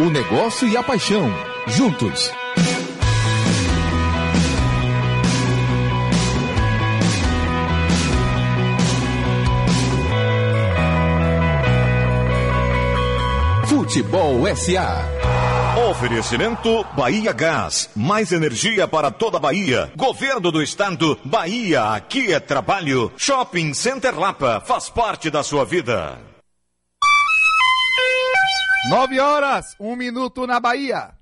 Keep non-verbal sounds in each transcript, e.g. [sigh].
O negócio e a paixão, juntos. Futebol SA. Oferecimento Bahia Gás. Mais energia para toda a Bahia. Governo do Estado. Bahia, aqui é trabalho. Shopping Center Lapa. Faz parte da sua vida. Nove horas, um minuto na Bahia.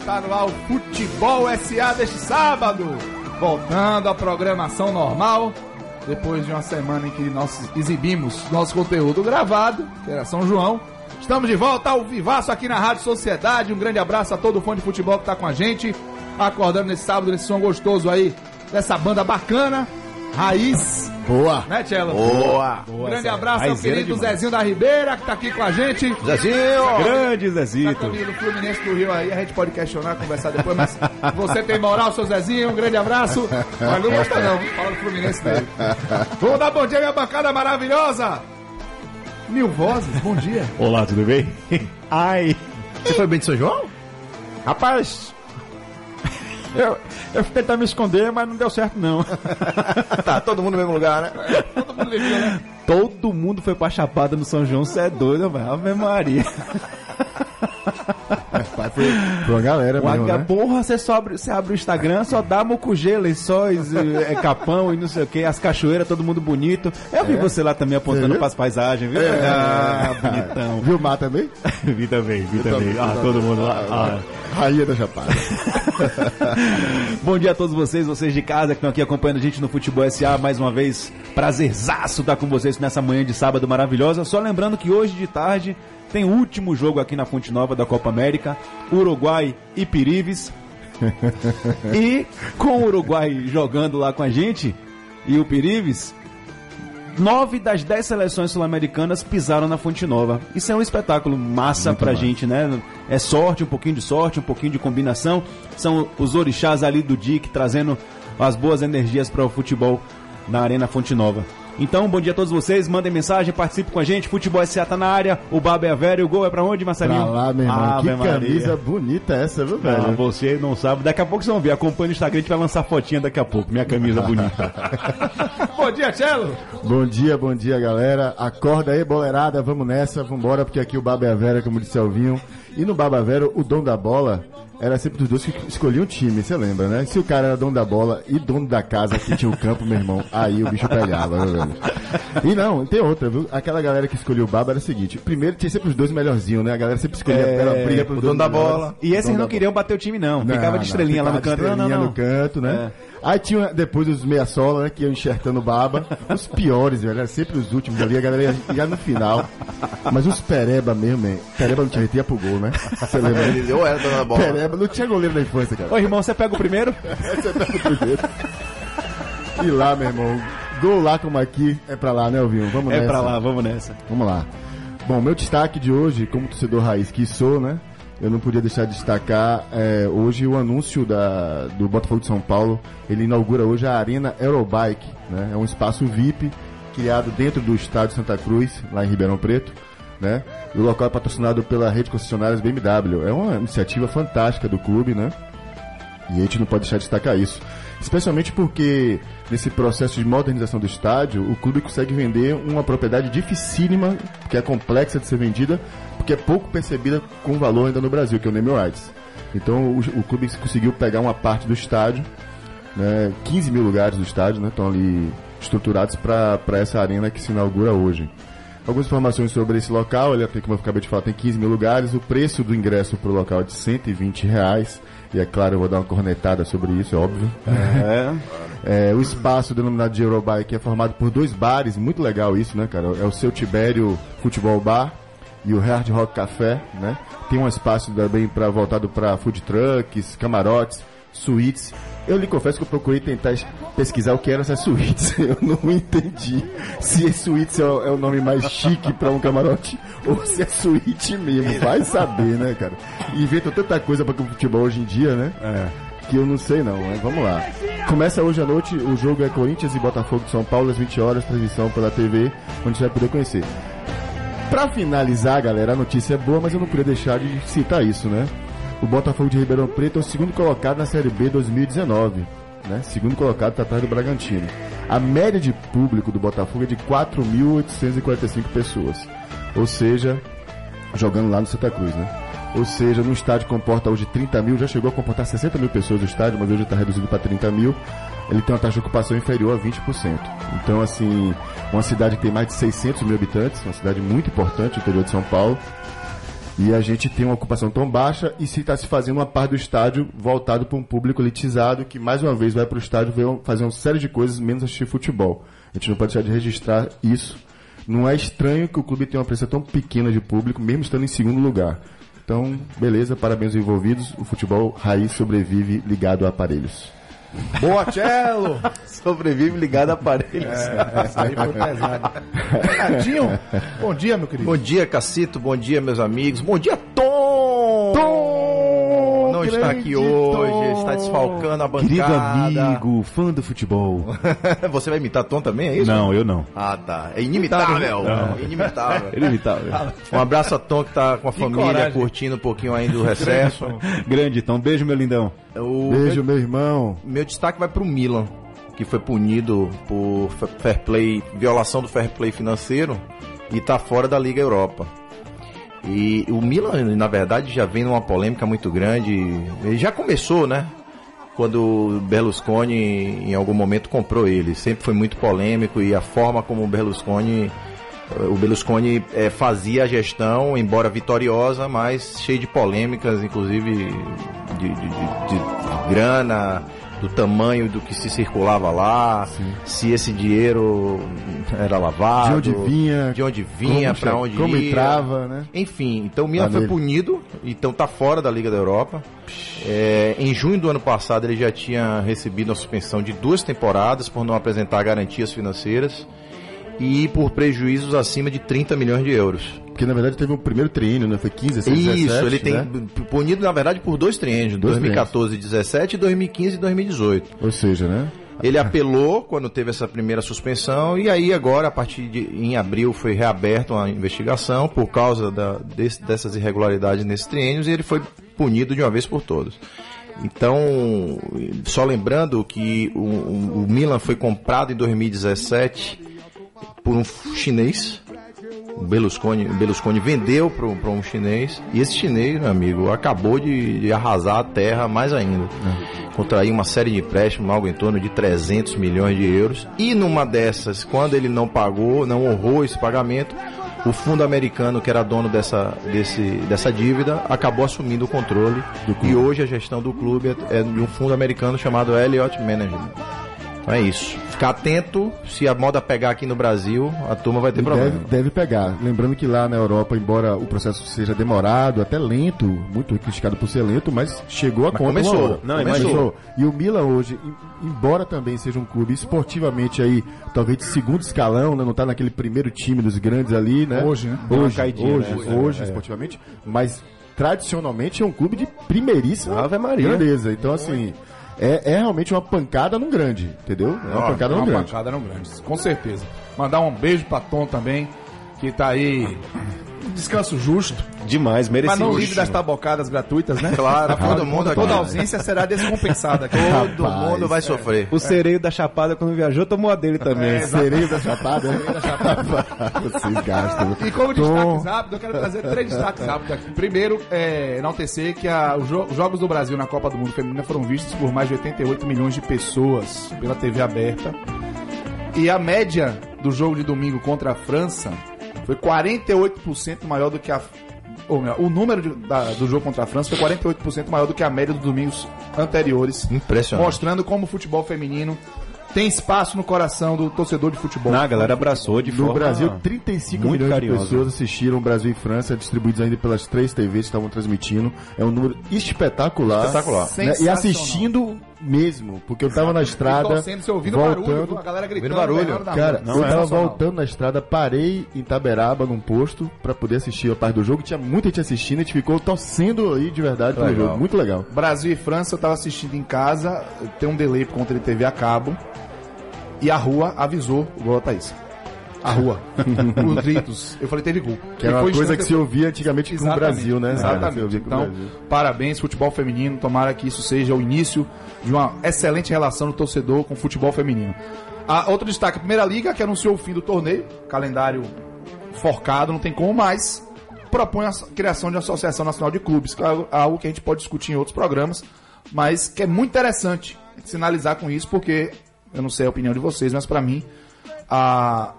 Está no ar o Futebol SA deste sábado. Voltando à programação normal, depois de uma semana em que nós exibimos nosso conteúdo gravado, que era São João. Estamos de volta ao vivaço aqui na Rádio Sociedade. Um grande abraço a todo fã de futebol que está com a gente, acordando nesse sábado, nesse som gostoso aí, dessa banda bacana, Raiz. Boa. Né, Tchelo? Boa. Um grande abraço ao querido demais. Zezinho da Ribeira, que tá aqui com a gente. Zezinho. Grande Tá Zezito. caminho do Fluminense do Rio aí, a gente pode questionar, conversar depois, mas [laughs] você tem moral, seu Zezinho, um grande abraço. Mas não gosta não, fala do Fluminense dele. Vamos dar bom dia, minha bancada maravilhosa. Mil vozes, bom dia. Olá, tudo bem? Ai. Você foi bem de São João? Rapaz. Eu, eu fui tentar me esconder, mas não deu certo não. [laughs] Tá, todo mundo no mesmo lugar, né? Todo mundo ligou, né? Todo mundo foi pra Chapada no São João, você é doido, velho. Ave Maria. [laughs] Pai, foi, foi uma galera mesmo, Uma, né? Porra, você, só abre, você abre o Instagram, só dá mucugê, lençóis, é, capão e não sei o que, as cachoeiras, todo mundo bonito. Eu vi você lá também apontando viu? pras paisagens, viu? É. Ah, bonitão. Viu o Mar também? [laughs] vi também, vi também. Ah, todo mundo lá. Ah. Rainha da Chapada. [laughs] Bom dia a todos vocês, vocês de casa que estão aqui acompanhando a gente no Futebol SA. Mais uma vez, prazerzaço estar com vocês nessa manhã de sábado maravilhosa. Só lembrando que hoje de tarde tem o último jogo aqui na Fonte Nova da Copa América: Uruguai e Pirives. [laughs] e com o Uruguai jogando lá com a gente e o Pirives, nove das dez seleções sul-americanas pisaram na Fonte Nova. Isso é um espetáculo massa pra gente, né? É sorte, um pouquinho de sorte, um pouquinho de combinação. São os orixás ali do DIC trazendo as boas energias para o futebol na Arena Fonte Nova. Então, bom dia a todos vocês, mandem mensagem, participe com a gente. Futebol SA tá na área, o Baba é e o gol é pra onde, Marcelinho? Pra lá, meu irmão. Ave que Maria. camisa bonita essa, viu, Ah, velho? você não sabe. Daqui a pouco vocês vão ver. Acompanha no Instagram, a gente vai lançar fotinha daqui a pouco. Minha camisa bonita. [laughs] Bom dia, Tchelo. Bom dia, bom dia, galera. Acorda aí, boleirada, vamos nessa, vambora, porque aqui o Baba é a Vera, como disse Alvinho. E no Baba Vera, o dono da bola era sempre dos dois que escolhiam um time, você lembra, né? Se o cara era dono da bola e dono da casa que tinha o campo, meu irmão, aí o bicho pegava, né, velho? E não, tem outra, viu? Aquela galera que escolheu o Baba era o seguinte: primeiro tinha sempre os dois melhorzinhos, né? A galera sempre escolhia É, pela briga pelo o dono da bola. E esses não queriam bater o time, não. Não, Ficava de não, estrelinha lá no canto. de Não, não, estrelinha não. no canto, né? Aí tinha depois os meia-sola, né? Que iam enxertando o baba. Os piores, velho. Era sempre os últimos ali. A galera ia, ia no final. Mas os pereba mesmo, man. Pereba não tinha ia pro gol, né? Você lembra? Ele ou era da bola. Pereba não tinha goleiro na infância, cara. Ô, irmão, você pega o primeiro? [laughs] Você tá no primeiro. E lá, meu irmão. Gol lá como aqui. É pra lá, né, Elvinho? Vamos É nessa. pra lá, vamos nessa. Vamos lá. Bom, meu destaque de hoje, como torcedor raiz que sou, né? Eu não podia deixar de destacar é, hoje o anúncio da, do Botafogo de São Paulo. Ele inaugura hoje a Arena Aerobike, né? É um espaço VIP criado dentro do estádio Santa Cruz, lá em Ribeirão Preto, né? O local é patrocinado pela rede de concessionárias BMW. É uma iniciativa fantástica do clube, né? E a gente não pode deixar de destacar isso. Especialmente porque nesse processo de modernização do estádio, o clube consegue vender uma propriedade dificílima, que é complexa de ser vendida, porque é pouco percebida com valor ainda no Brasil, que é o name rights. Então o, o clube conseguiu pegar uma parte do estádio, né, 15 mil lugares do estádio né, estão ali estruturados para essa arena que se inaugura hoje. Algumas informações sobre esse local, ele tem, como eu acabei de falar, tem 15 mil lugares. O preço do ingresso para o local é de 120 reais. E é claro, eu vou dar uma cornetada sobre isso, é óbvio. É. [laughs] É, o espaço denominado de Eurobike é formado por dois bares, muito legal isso, né, cara? É o seu Tibério Futebol Bar e o Hard Rock Café, né? Tem um espaço também para voltado para food trucks, camarotes, suítes. Eu lhe confesso que eu procurei tentar es- pesquisar o que eram essas suítes. [laughs] Eu não entendi se é suítes é o, é o nome mais chique para um camarote [laughs] ou se é suíte mesmo. Vai saber, né, cara? Inventam tanta coisa para o futebol hoje em dia, né? Que eu não sei não, mas vamos lá. Começa hoje à noite, o jogo é Corinthians e Botafogo de São Paulo às 20 horas, transmissão pela TV, onde você vai poder conhecer. Pra finalizar, galera, a notícia é boa, mas eu não queria deixar de citar isso, né? O Botafogo de Ribeirão Preto é o segundo colocado na Série B 2019. Né? Segundo colocado está atrás do Bragantino. A média de público do Botafogo é de 4.845 pessoas. Ou seja, jogando lá no Santa Cruz, né? Ou seja, no estádio comporta hoje 30 mil, já chegou a comportar 60 mil pessoas no estádio, mas hoje está reduzido para 30 mil. Ele tem uma taxa de ocupação inferior a 20%. Então, assim, uma cidade que tem mais de 600 mil habitantes, uma cidade muito importante, no interior de São Paulo, e a gente tem uma ocupação tão baixa e se está se fazendo uma parte do estádio voltado para um público elitizado que mais uma vez vai para o estádio ver, fazer uma série de coisas menos assistir futebol. A gente não pode deixar de registrar isso. Não é estranho que o clube tenha uma presença tão pequena de público, mesmo estando em segundo lugar. Então, beleza, parabéns aos envolvidos. O futebol raiz sobrevive ligado a aparelhos. Boa, Cello! [laughs] Sobrevive ligado a aparelhos. Essa aí foi pesada. Renatinho, bom dia, meu querido. Bom dia, Cacito. Bom dia, meus amigos. Bom dia, Tom! Tom! Não está aqui hoje, Tom! está desfalcando a bancada. Querido amigo, fã do futebol. [laughs] Você vai imitar Tom também, é isso? Não, eu não. Ah, tá. É inimitável. É inimitável. [laughs] Ele imitável. Um abraço a Tom que tá com a família coragem. curtindo um pouquinho ainda do recesso. [laughs] Grande, então, beijo, meu lindão. O Beijo, meu irmão. Meu destaque vai pro Milan, que foi punido por fa- fair play, violação do fair play financeiro e tá fora da Liga Europa. E o Milan, na verdade, já vem numa polêmica muito grande. Ele já começou, né? Quando Berlusconi, em algum momento, comprou ele. Sempre foi muito polêmico e a forma como o Berlusconi o Berlusconi eh, fazia a gestão, embora vitoriosa, mas cheio de polêmicas, inclusive de, de- de- de grana, do tamanho do que se circulava lá, se esse dinheiro era lavado, De onde vinha, de onde vinha, para onde como ia. entrava, né? Enfim, então o Milan Tá foi nele. punido, então tá fora da Liga da Europa. É, em junho do ano passado ele já tinha recebido uma suspensão de duas temporadas por não apresentar garantias financeiras e por prejuízos acima de 30 milhões de euros. Porque na verdade teve um primeiro treino, né? Foi 15, 16, Isso, 17, ele tem né? punido na verdade por dois treinos, Dois 2014 e 17 e 2015 e 2018. Ou seja, né? Ele apelou quando teve essa primeira suspensão e aí agora, a partir de em abril, foi reaberta uma investigação por causa da- desse- dessas irregularidades nesses treinos e ele foi punido de uma vez por todas. Então, só lembrando que o- o Milan foi comprado em 2017 por um chinês. O Berlusconi, Berlusconi vendeu para um chinês e esse chinês, meu amigo, acabou de, de arrasar a terra mais ainda. Contraiu uma série de empréstimos, algo em torno de 300 milhões de euros. E numa dessas, quando ele não pagou, não honrou esse pagamento, o fundo americano, que era dono dessa, desse, dessa dívida, acabou assumindo o controle. E hoje a gestão do clube é, é de um fundo americano chamado Elliott Management. Então é isso. Ficar atento, se a moda pegar aqui no Brasil, a turma vai ter problema. Deve, deve pegar. Lembrando que lá na Europa, embora o processo seja demorado, até lento, muito criticado por ser lento, mas chegou a Mas conta. começou. Não, começou. E o Milan hoje, em- embora também seja um clube esportivamente aí, talvez de segundo escalão, né? não está naquele primeiro time dos grandes ali, né? Hoje, né? Hoje, caidinha, hoje, né? hoje, esportivamente, mas tradicionalmente é um clube de primeiríssima Ave Maria. grandeza. Então, assim, é, é realmente uma pancada num grande, entendeu? É uma pancada num uma grande. pancada não grande, com certeza. Mandar um beijo pra Tom também, que tá aí. Descanso justo, Demais, mas merecido. não livre das tabocadas gratuitas, né? [laughs] Claro, todo mundo. Toda ausência será descompensada. Todo Rapaz, mundo vai sofrer. O sereio da Chapada, quando viajou, tomou a dele também. Sereio da Chapada. [laughs] [laughs] Vocês gastam. E como Tom. destaques rápidos, eu quero trazer três destaques rápidos aqui. Primeiro, é, enaltecer que a- os Jogos do Brasil na Copa do Mundo Feminina foram vistos por mais de 88 milhões de pessoas pela TV aberta. E a média do jogo de domingo contra a França foi 48% maior do que a. Ou melhor, o número de- da- do jogo contra a França foi 48% maior do que a média dos domingos anteriores. Impressionante. Mostrando como o futebol feminino tem espaço no coração do torcedor de futebol. Não, a galera abraçou de No forma... Brasil, 35 muito milhões carinhosa. de pessoas assistiram Brasil e França, distribuídos ainda pelas três TVs que estavam transmitindo. É um número espetacular. Espetacular. Né? E assistindo mesmo, porque eu tava na estrada, torcendo, você ouvindo barulho, viu? voltando. a galera gritando. Barulho. na Cara, rua. eu tava voltando na estrada, parei em Taberaba, num posto, pra poder assistir a parte do jogo. Tinha muita gente assistindo, a gente ficou torcendo aí de verdade pelo Legal. jogo. Muito legal. Brasil e França, eu tava assistindo em casa, tem um delay por conta de TV a cabo. E a rua avisou o gol da Thaís. A rua. [laughs] Os gritos. Eu falei, teve gol. Que era uma foi coisa que se ouvia antigamente com o Exatamente, Brasil, né? Exatamente. Então, parabéns, futebol feminino. Tomara que isso seja o início de uma excelente relação do torcedor com o futebol feminino. A, outro destaque, a Primeira Liga, que anunciou o fim do torneio. Calendário forcado, não tem como mais. Propõe a criação de uma Associação Nacional de Clubes, que é algo- algo que a gente pode discutir em outros programas, mas que é muito interessante sinalizar com isso, porque eu não sei a opinião de vocês, mas para mim, a,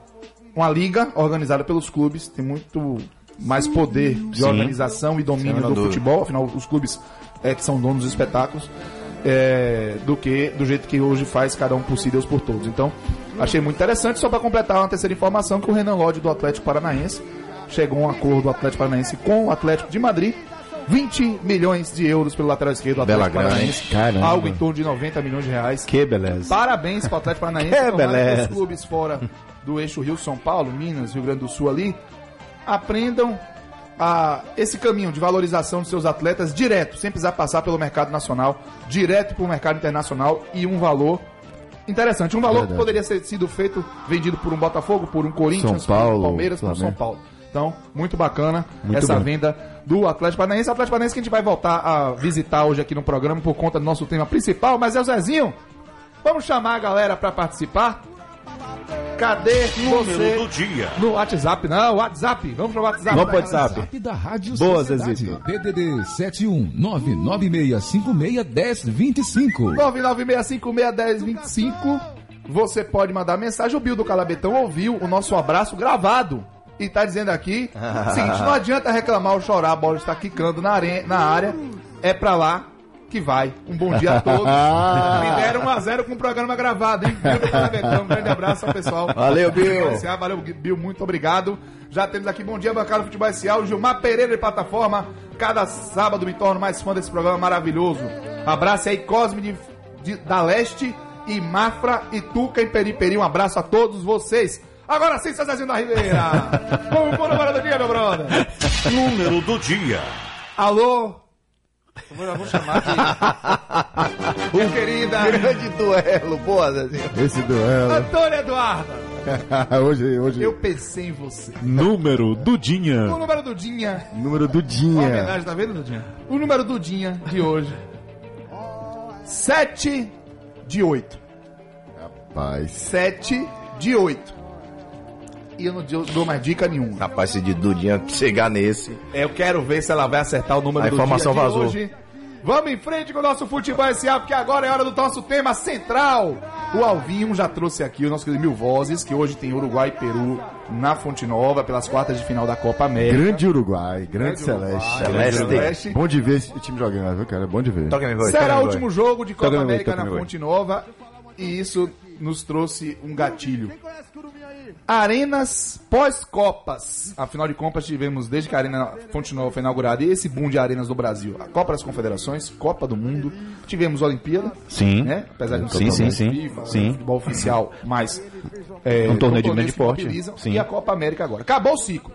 uma liga organizada pelos clubes tem muito mais poder de Sim. organização e domínio do futebol, afinal, os clubes é, que são donos dos espetáculos, é, do que do jeito que hoje faz cada um por si, Deus por todos. Então, achei muito interessante. Só para completar uma terceira informação, que o Renan Lodge do Atlético Paranaense chegou a um acordo do Atlético Paranaense com o Atlético de Madrid. 20 milhões de euros pelo lateral esquerdo do Bela Atlético grana, Paranaense. Caramba. Algo em torno de 90 milhões de reais. Que beleza. Parabéns para o Atlético Paranaense. Que beleza. os clubes fora do eixo Rio-São Paulo, Minas, Rio Grande do Sul ali, aprendam a esse caminho de valorização dos seus atletas direto, sem precisar passar pelo mercado nacional, direto para o mercado internacional e um valor interessante. Um valor que Verdade. poderia ter sido feito, vendido por um Botafogo, por um Corinthians, São Paulo, por um Palmeiras, por um São Flamengo. Paulo. Então, muito bacana Muito essa bom. venda do Atlético Paranaense. Atlético Paranaense que a gente vai voltar a visitar hoje aqui no programa por conta do nosso tema principal, mas é o Zezinho. Vamos chamar a galera para participar? Cadê Número você? do dia. No WhatsApp, não, WhatsApp. Vamos pro WhatsApp. Vamos pro WhatsApp. WhatsApp da Rádio Boa. Zezito. DDD 71996561025. 996561025. Você pode mandar mensagem. O Bill do Calabetão ouviu o nosso abraço gravado. E tá dizendo aqui: [laughs] seguinte, não adianta reclamar ou chorar, a bola está quicando na, are- na área. É pra lá que vai. Um bom dia a todos. [laughs] Me deram 1x0 com o programa gravado, hein? Do Calabetão, um grande abraço ao pessoal. Valeu, Bill. Valeu, Bill, muito obrigado. Já temos aqui Bom Dia Bancada Futebol SA, o Gilmar Pereira de plataforma. Cada sábado me torno mais fã desse programa maravilhoso. Abraço aí, Cosme de, de- da Leste e Mafra e Tuca em Periperi. Um abraço a todos vocês. Agora sim, seu Zezinho da Ribeira. [laughs] Vamos pro número do dia, meu brother. Número do dia. Alô? Vou chamar aqui. [laughs] Minha querida Grande duelo, boa, Zezinho. Esse duelo. Antônia Eduarda. [laughs] hoje, hoje. Eu pensei em você. Número do Dinha. O número do Dinha Número do Uma Dinha. homenagem, tá vendo, Dudinha? O número do Dinha de hoje. 7 de 8. Rapaz. 7 de 8. E eu não dou dou mais dica nenhuma. Rapaz, se de Dudinha chegar nesse. Eu quero ver se ela vai acertar o número A do informação dia de vazou. hoje. Vamos em frente com o nosso futebol SA, porque agora é hora do nosso tema central. O Alvinho já trouxe aqui o nosso querido Mil Vozes, que hoje tem Uruguai e Peru na Fonte Nova, pelas quartas de final da Copa América. Grande Uruguai, grande, Uruguai, Celeste. grande Celeste. Bom de ver esse time jogando, viu, cara? Bom de ver. Será o último jogo de Copa América na. Fonte Nova e isso nos trouxe um gatilho. Arenas pós-copas. Afinal de contas, tivemos desde que a Arena Fonte Nova foi inaugurada e esse boom de arenas do Brasil. A Copa das Confederações, Copa do Mundo, tivemos Olimpíada, Sim. né? Apesar de não Sim, ser sim, sim. FIFA, Sim. futebol oficial, mas é, Um torneio de grande porte. E a Copa América agora. Acabou o ciclo.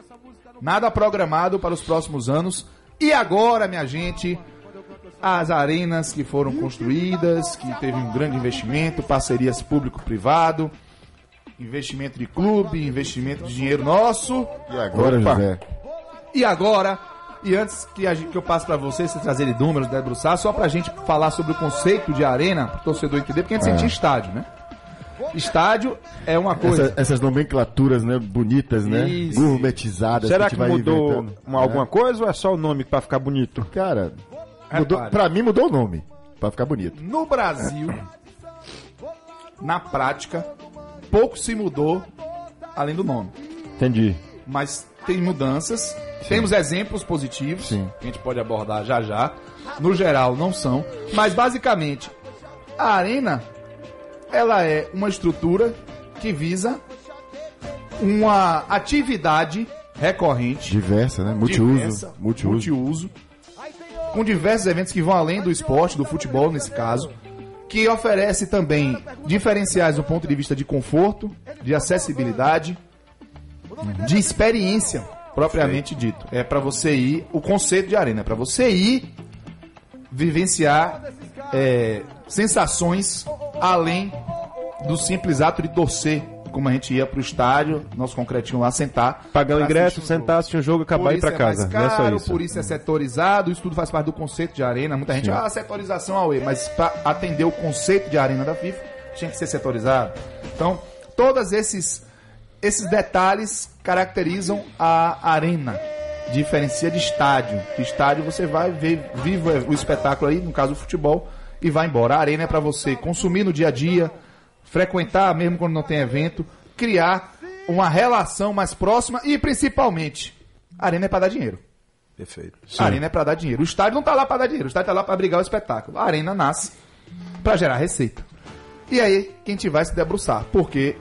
Nada programado para os próximos anos. E agora, minha gente, as arenas que foram construídas, que teve um grande investimento, parcerias público-privado, investimento de clube, investimento de dinheiro nosso. E agora, Opa. José? E agora, e antes que, a gente- que eu passe pra vocês, vocês trazerem números, debruçar, só pra gente falar sobre o conceito de arena, pro torcedor entender, porque a gente sentia estádio, né? Estádio é uma coisa. Essa- essas nomenclaturas, né, bonitas, né? Isso. Gourmetizadas. Será a que vai mudou uma- né? alguma coisa ou é só o nome pra ficar bonito? Cara, mudou, Repare. pra mim mudou o nome. Pra ficar bonito. No Brasil, na prática, pouco se mudou além do nome. Entendi. mas tem mudanças. Temos exemplos positivos Sim. que a gente pode abordar já já. No geral, não são. Mas basicamente, a arena ela é uma estrutura que visa uma atividade recorrente Diversa, né? Multiuso. diversa, Multiuso. multiuso, com diversos eventos que vão além do esporte, do futebol nesse caso, que oferece também diferenciais do ponto de vista de conforto, de acessibilidade, de experiência propriamente dito. É para você ir, o conceito de arena é para você ir vivenciar é, sensações além do simples ato de torcer, como a gente ia pro estádio, nosso concretinho lá sentar, Pagar o ingresso, um sentar, assistir um jogo, acabar e ir pra é casa. não é caro, só isso. por isso é setorizado, isso tudo faz parte do conceito de arena. Muita gente, ah, setorização AUE, mas para atender o conceito de arena da FIFA, tinha que ser setorizado. Então, todos esses, esses detalhes caracterizam a arena. Diferencia de estádio. Estádio você vai ver vivo o espetáculo aí, no caso o futebol, e vai embora. A arena é para você consumir no dia a dia, frequentar mesmo quando não tem evento, criar uma relação mais próxima e principalmente, a arena é para dar dinheiro. Perfeito. A arena é para dar dinheiro. O estádio não tá lá para dar dinheiro, o estádio tá lá para brigar o espetáculo. A arena nasce para gerar receita. E aí, quem te vai se debruçar, porque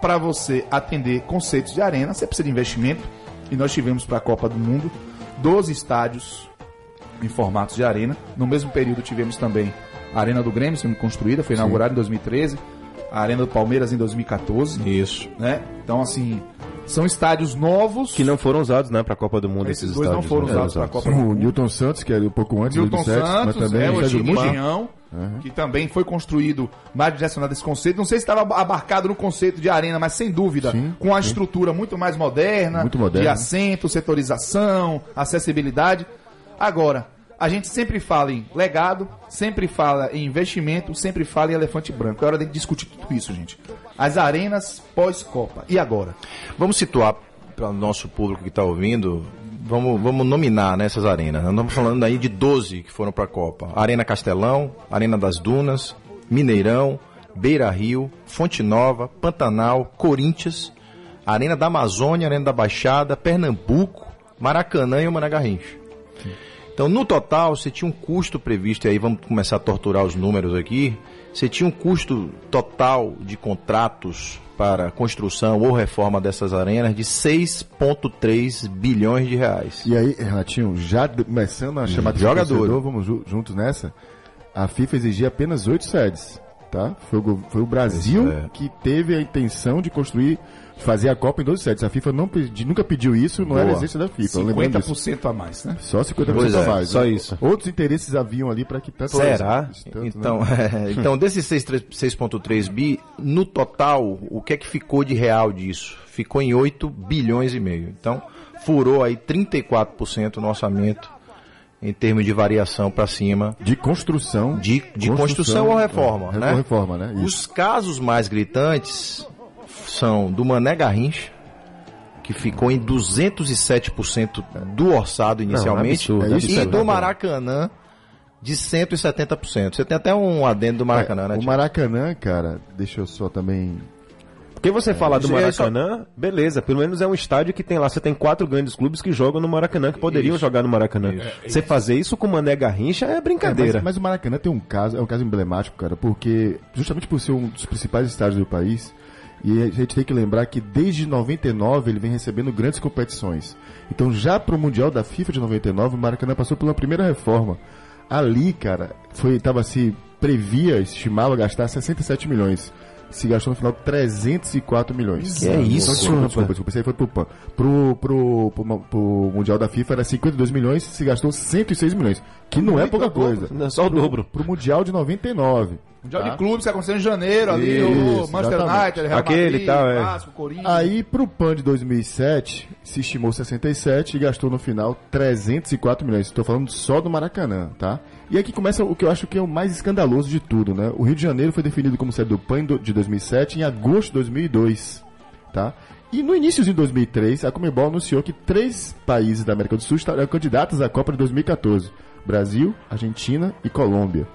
para você atender conceitos de arena, você precisa de investimento. E nós tivemos para a Copa do Mundo 12 estádios em formatos de arena. No mesmo período tivemos também a Arena do Grêmio sendo construída, foi inaugurada em 2013, a Arena do Palmeiras em 2014, Isso. né? Então assim, são estádios novos Que não foram usados, né, pra Copa do Mundo. esses esses dois não estádios, foram né? usados para a Copa do O Mundo. Newton Santos, que era um pouco antes Newton do 7, mas Santos, também é, o muito- Engenhão, que também foi construído mais direcionado a esse conceito. Não sei se estava abarcado no conceito de arena, mas sem dúvida, Sim, com a estrutura muito mais moderna, Muito moderna. de assento, setorização, acessibilidade. Agora, a gente sempre fala em legado, sempre fala em investimento, sempre fala em elefante branco. É hora de discutir tudo isso, gente. As arenas pós-Copa. E agora? Vamos situar para o nosso público que está ouvindo, vamos, vamos nominar nessas arenas. Nós estamos falando aí de 12 que foram para a Copa. Arena Castelão, Arena das Dunas, Mineirão, Beira Rio, Fonte Nova, Pantanal, Corinthians, Arena da Amazônia, Arena da Baixada, Pernambuco, Maracanã e o Mané Garrincha. Então, no total, você tinha um custo previsto, e aí vamos começar a torturar os números aqui. Você tinha um custo total de contratos para construção ou reforma dessas arenas de 6,3 bilhões de reais. E aí, Renatinho, já começando a chamar de Jogador. vamos ju- juntos nessa. A FIFA exigia apenas oito sedes, tá? Foi o, foi o Brasil é. que teve a intenção de construir, fazer a Copa em 12 sedes. A FIFA não pedi- nunca pediu isso, não era Boa. exigência da FIFA. lembrando disso. 50% a mais, né? Só 50% Pois a é, mais. só né? isso. Outros interesses haviam ali para que tanto Será? tanto, Então, né? [laughs] é, então desses 6,3 6,3 bi, no total, o que é que ficou de real disso? Ficou em 8 bilhões e meio. Então, furou aí 34% no orçamento em termos de variação para cima de construção, de, de construção, ou reforma, é, né? Reforma, né? Isso. Os casos mais gritantes são do Mané Garrincha, que ficou em 207% do orçado inicialmente, absurdo, é e é do verdade. Maracanã de 170%. Você tem até um adendo do Maracanã, né? o? Maracanã, cara, deixa eu só também Porque você falar do Isso aí só- Maracanã, beleza, pelo menos é um estádio que tem lá, você tem quatro grandes clubes que jogam no Maracanã, que poderiam jogar no Maracanã. Você fazer isso com o Mané Garrincha é É, brincadeira. mas, mas o Maracanã tem um caso, é um caso emblemático, cara, porque justamente por ser um dos principais estádios do país, e a gente tem que lembrar que desde 99 ele vem recebendo grandes competições. Então já pro Mundial da FIFA de 99, o Maracanã passou uma primeira reforma. Ali, cara, foi tava se previa, estimava gastar 67 milhões. Se gastou no final 304 milhões. Que é isso, desculpa, desculpa, desculpa. Isso aí foi pro PAN. Pro, pro, pro, pro Mundial da FIFA era 52 milhões, se gastou 106 milhões. Que não é pouca coisa. Não é só o dobro. Pro Mundial de 99. Mundial Tá. de clubes que aconteceu em janeiro ali, Isso, o Manchester exatamente. United, Real Aquele Madrid, e tal, é. Vasco, Corinthians. Aí pro PAN de 2007 se estimou 67 e gastou no final 304 milhões. Estou falando só do Maracanã, tá? E aqui começa o que eu acho que é o mais escandaloso de tudo, né? O Rio de Janeiro foi definido como sede do PAN de 2007 em agosto de 2002, tá? E no início de 2003, a Comebol anunciou que três países da América do Sul estariam candidatos à Copa de 2014: Brasil, Argentina e Colômbia.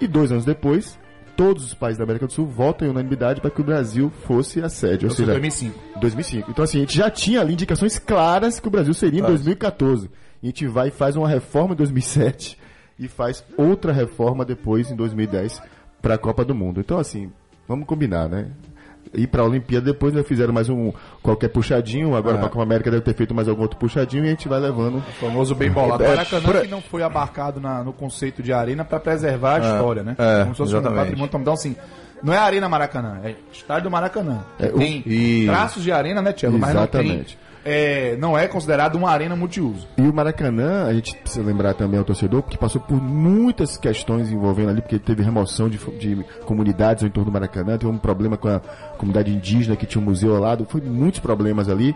E dois anos depois, todos os países da América do Sul votam em unanimidade para que o Brasil fosse a sede. Ou Ou seja, seja, 2005. 2005. Então, assim, a gente já tinha ali indicações claras que o Brasil seria em 2014. E a gente vai e faz uma reforma em 2007 e faz outra reforma depois, em 2010, para a Copa do Mundo. Então, assim, vamos combinar, né? Ir para a Olimpíada, depois já fizeram mais um qualquer puxadinho, agora para a Copa América deve ter feito mais algum outro puxadinho e a gente vai levando. O famoso bem bolado. É, Maracanã por- que não foi abarcado na- no conceito de arena para preservar a história, né? é, Como se fosse um exatamente. patrimônio. Então, assim, não é Arena Maracanã, é Estádio do Maracanã. É, o- tem Isso. traços de arena, né, Tchelo? Mas não tem. É, não é considerado uma arena multiuso. E o Maracanã, a gente precisa lembrar também ao torcedor, porque passou por muitas questões envolvendo ali, porque teve remoção de, de comunidades ao entorno do Maracanã, teve um problema com a comunidade indígena que tinha um museu ao lado, foi muitos problemas ali.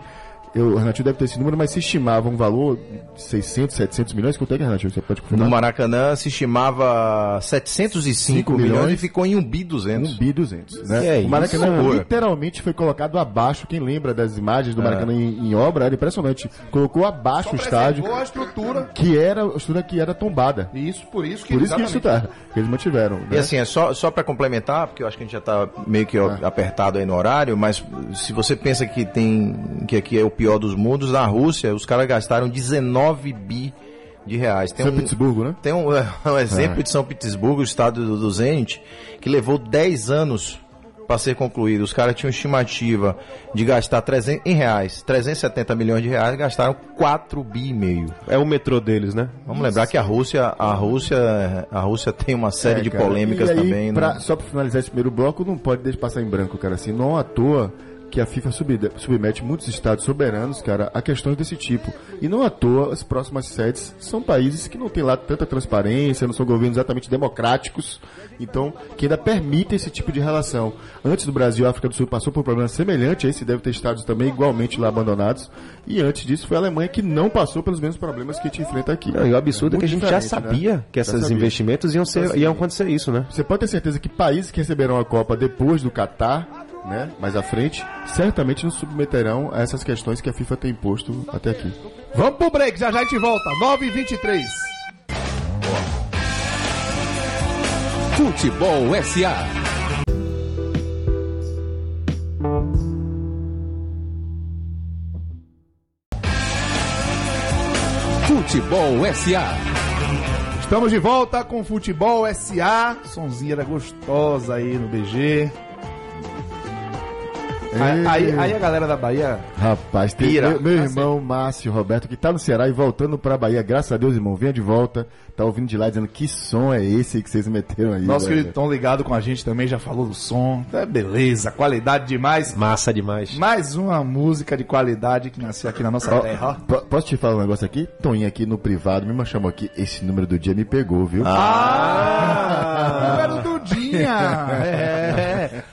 Eu, o Renatinho deve ter esse número, mas se estimava um valor de 600, 700 milhões. Quanto é que é, Renatinho? Você pode No confirmar? Maracanã se estimava 705 milhões, milhões e ficou em 1 bi 200. 1 bi 200, né? É o Maracanã isso, literalmente foi colocado abaixo. Quem lembra das imagens É. do Maracanã em, em obra era impressionante. Colocou abaixo o estádio, a estrutura. que era a estrutura que era tombada. E isso, por isso que Por isso que isso tá, que eles mantiveram. E né? assim, é só, só para complementar, porque eu acho que a gente já tá meio que ó, apertado aí no horário, mas se você pensa que tem que aqui é o pior dos mundos, na Rússia os caras gastaram 19 bi de reais. Tem São um, Petersburgo, né? tem um, [laughs] um exemplo de São Petersburgo, o estado do, do Zenit, que levou 10 anos para ser concluído. Os caras tinham estimativa de gastar 300, em reais, 370 milhões de reais, gastaram 4 bi e meio. É o metrô deles, né? Vamos lembrar que a Rússia, a Rússia, a Rússia tem uma série É, de cara. polêmicas E aí, também, pra- né? Só pra finalizar esse primeiro bloco, não pode deixar passar em branco, cara. Assim, não à toa que a FIFA submete muitos estados soberanos, cara, a questões desse tipo. E não à toa as próximas sedes são países que não têm lá tanta transparência, não são governos exatamente democráticos, então que ainda permitem esse tipo de relação. Antes do Brasil, a África do Sul passou por um problema semelhante a esse, deve ter estados também igualmente lá abandonados. E antes disso foi a Alemanha que não passou pelos mesmos problemas que a gente enfrenta aqui. Não, e o absurdo é que a gente já né? sabia que Já esses investimentos iam, ser, iam acontecer isso, né? Você pode ter certeza que países que receberão a Copa depois do Catar, né, mais à frente, certamente não submeterão a essas questões que a FIFA tem imposto até aqui. Vamos pro break, já já a gente volta. 9 h 23 Futebol SA. Futebol SA. Estamos de volta com Futebol SA. Sonzeira gostosa aí no BG. Aí, aí- aí a galera da Bahia. Rapaz, tem Pira. meu, meu Ah, irmão Márcio Roberto, que tá no Ceará e voltando pra Bahia. Graças a Deus, irmão, venha de volta. Tá ouvindo de lá dizendo que som é esse que vocês meteram aí. Nosso velho?" querido Tom ligado com a gente também já falou do som. É beleza, qualidade demais. Massa demais. Mais uma música de qualidade que nasceu aqui na nossa Ó, terra. po- posso te falar um negócio aqui? Toninho aqui no privado me chamou aqui. Esse número do dia me pegou, viu? Ah! [laughs] Número do Dinha! É.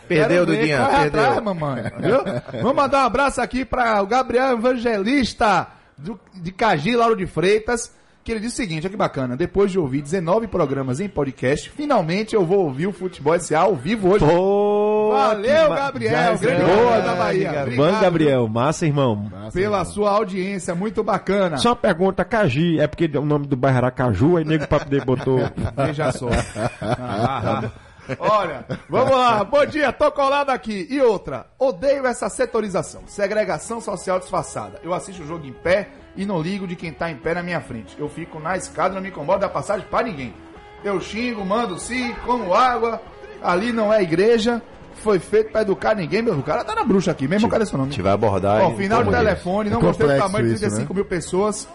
Perdeu, Dudinha, corre perdeu. atrás, mamãe. Viu? Vamos mandar um abraço aqui para o Gabriel Evangelista do- de Cagi, Lauro de Freitas. Que ele diz o seguinte, olha que bacana. Depois de ouvir 19 programas em podcast, finalmente eu vou ouvir o Futebol SA ao vivo hoje. Pô, Valeu, ma- Gabriel, grande. Gabriel Boa, da Bahia. Van Obrigado Gabriel, massa, irmão. Massa, Pela irmão. sua audiência, muito bacana. Só uma pergunta, Cagi, é porque o nome do bairro era Caju, aí nego pra poder botou. Veja só. [laughs] Ah, Olha, vamos lá. Bom dia, tô colado aqui. E outra, odeio essa setorização, segregação social disfarçada. Eu assisto o jogo em pé e não ligo de quem tá em pé na minha frente. Eu fico na escada, não me incomoda a passagem pra ninguém. Eu xingo, mando sim, como água. Ali não é igreja. Foi feito pra educar ninguém, meu. O cara tá na bruxa aqui mesmo, cadê seu nome? A gente vai abordar. Ó, e- final de telefone, não É gostei do tamanho de isso, 35 né? mil pessoas.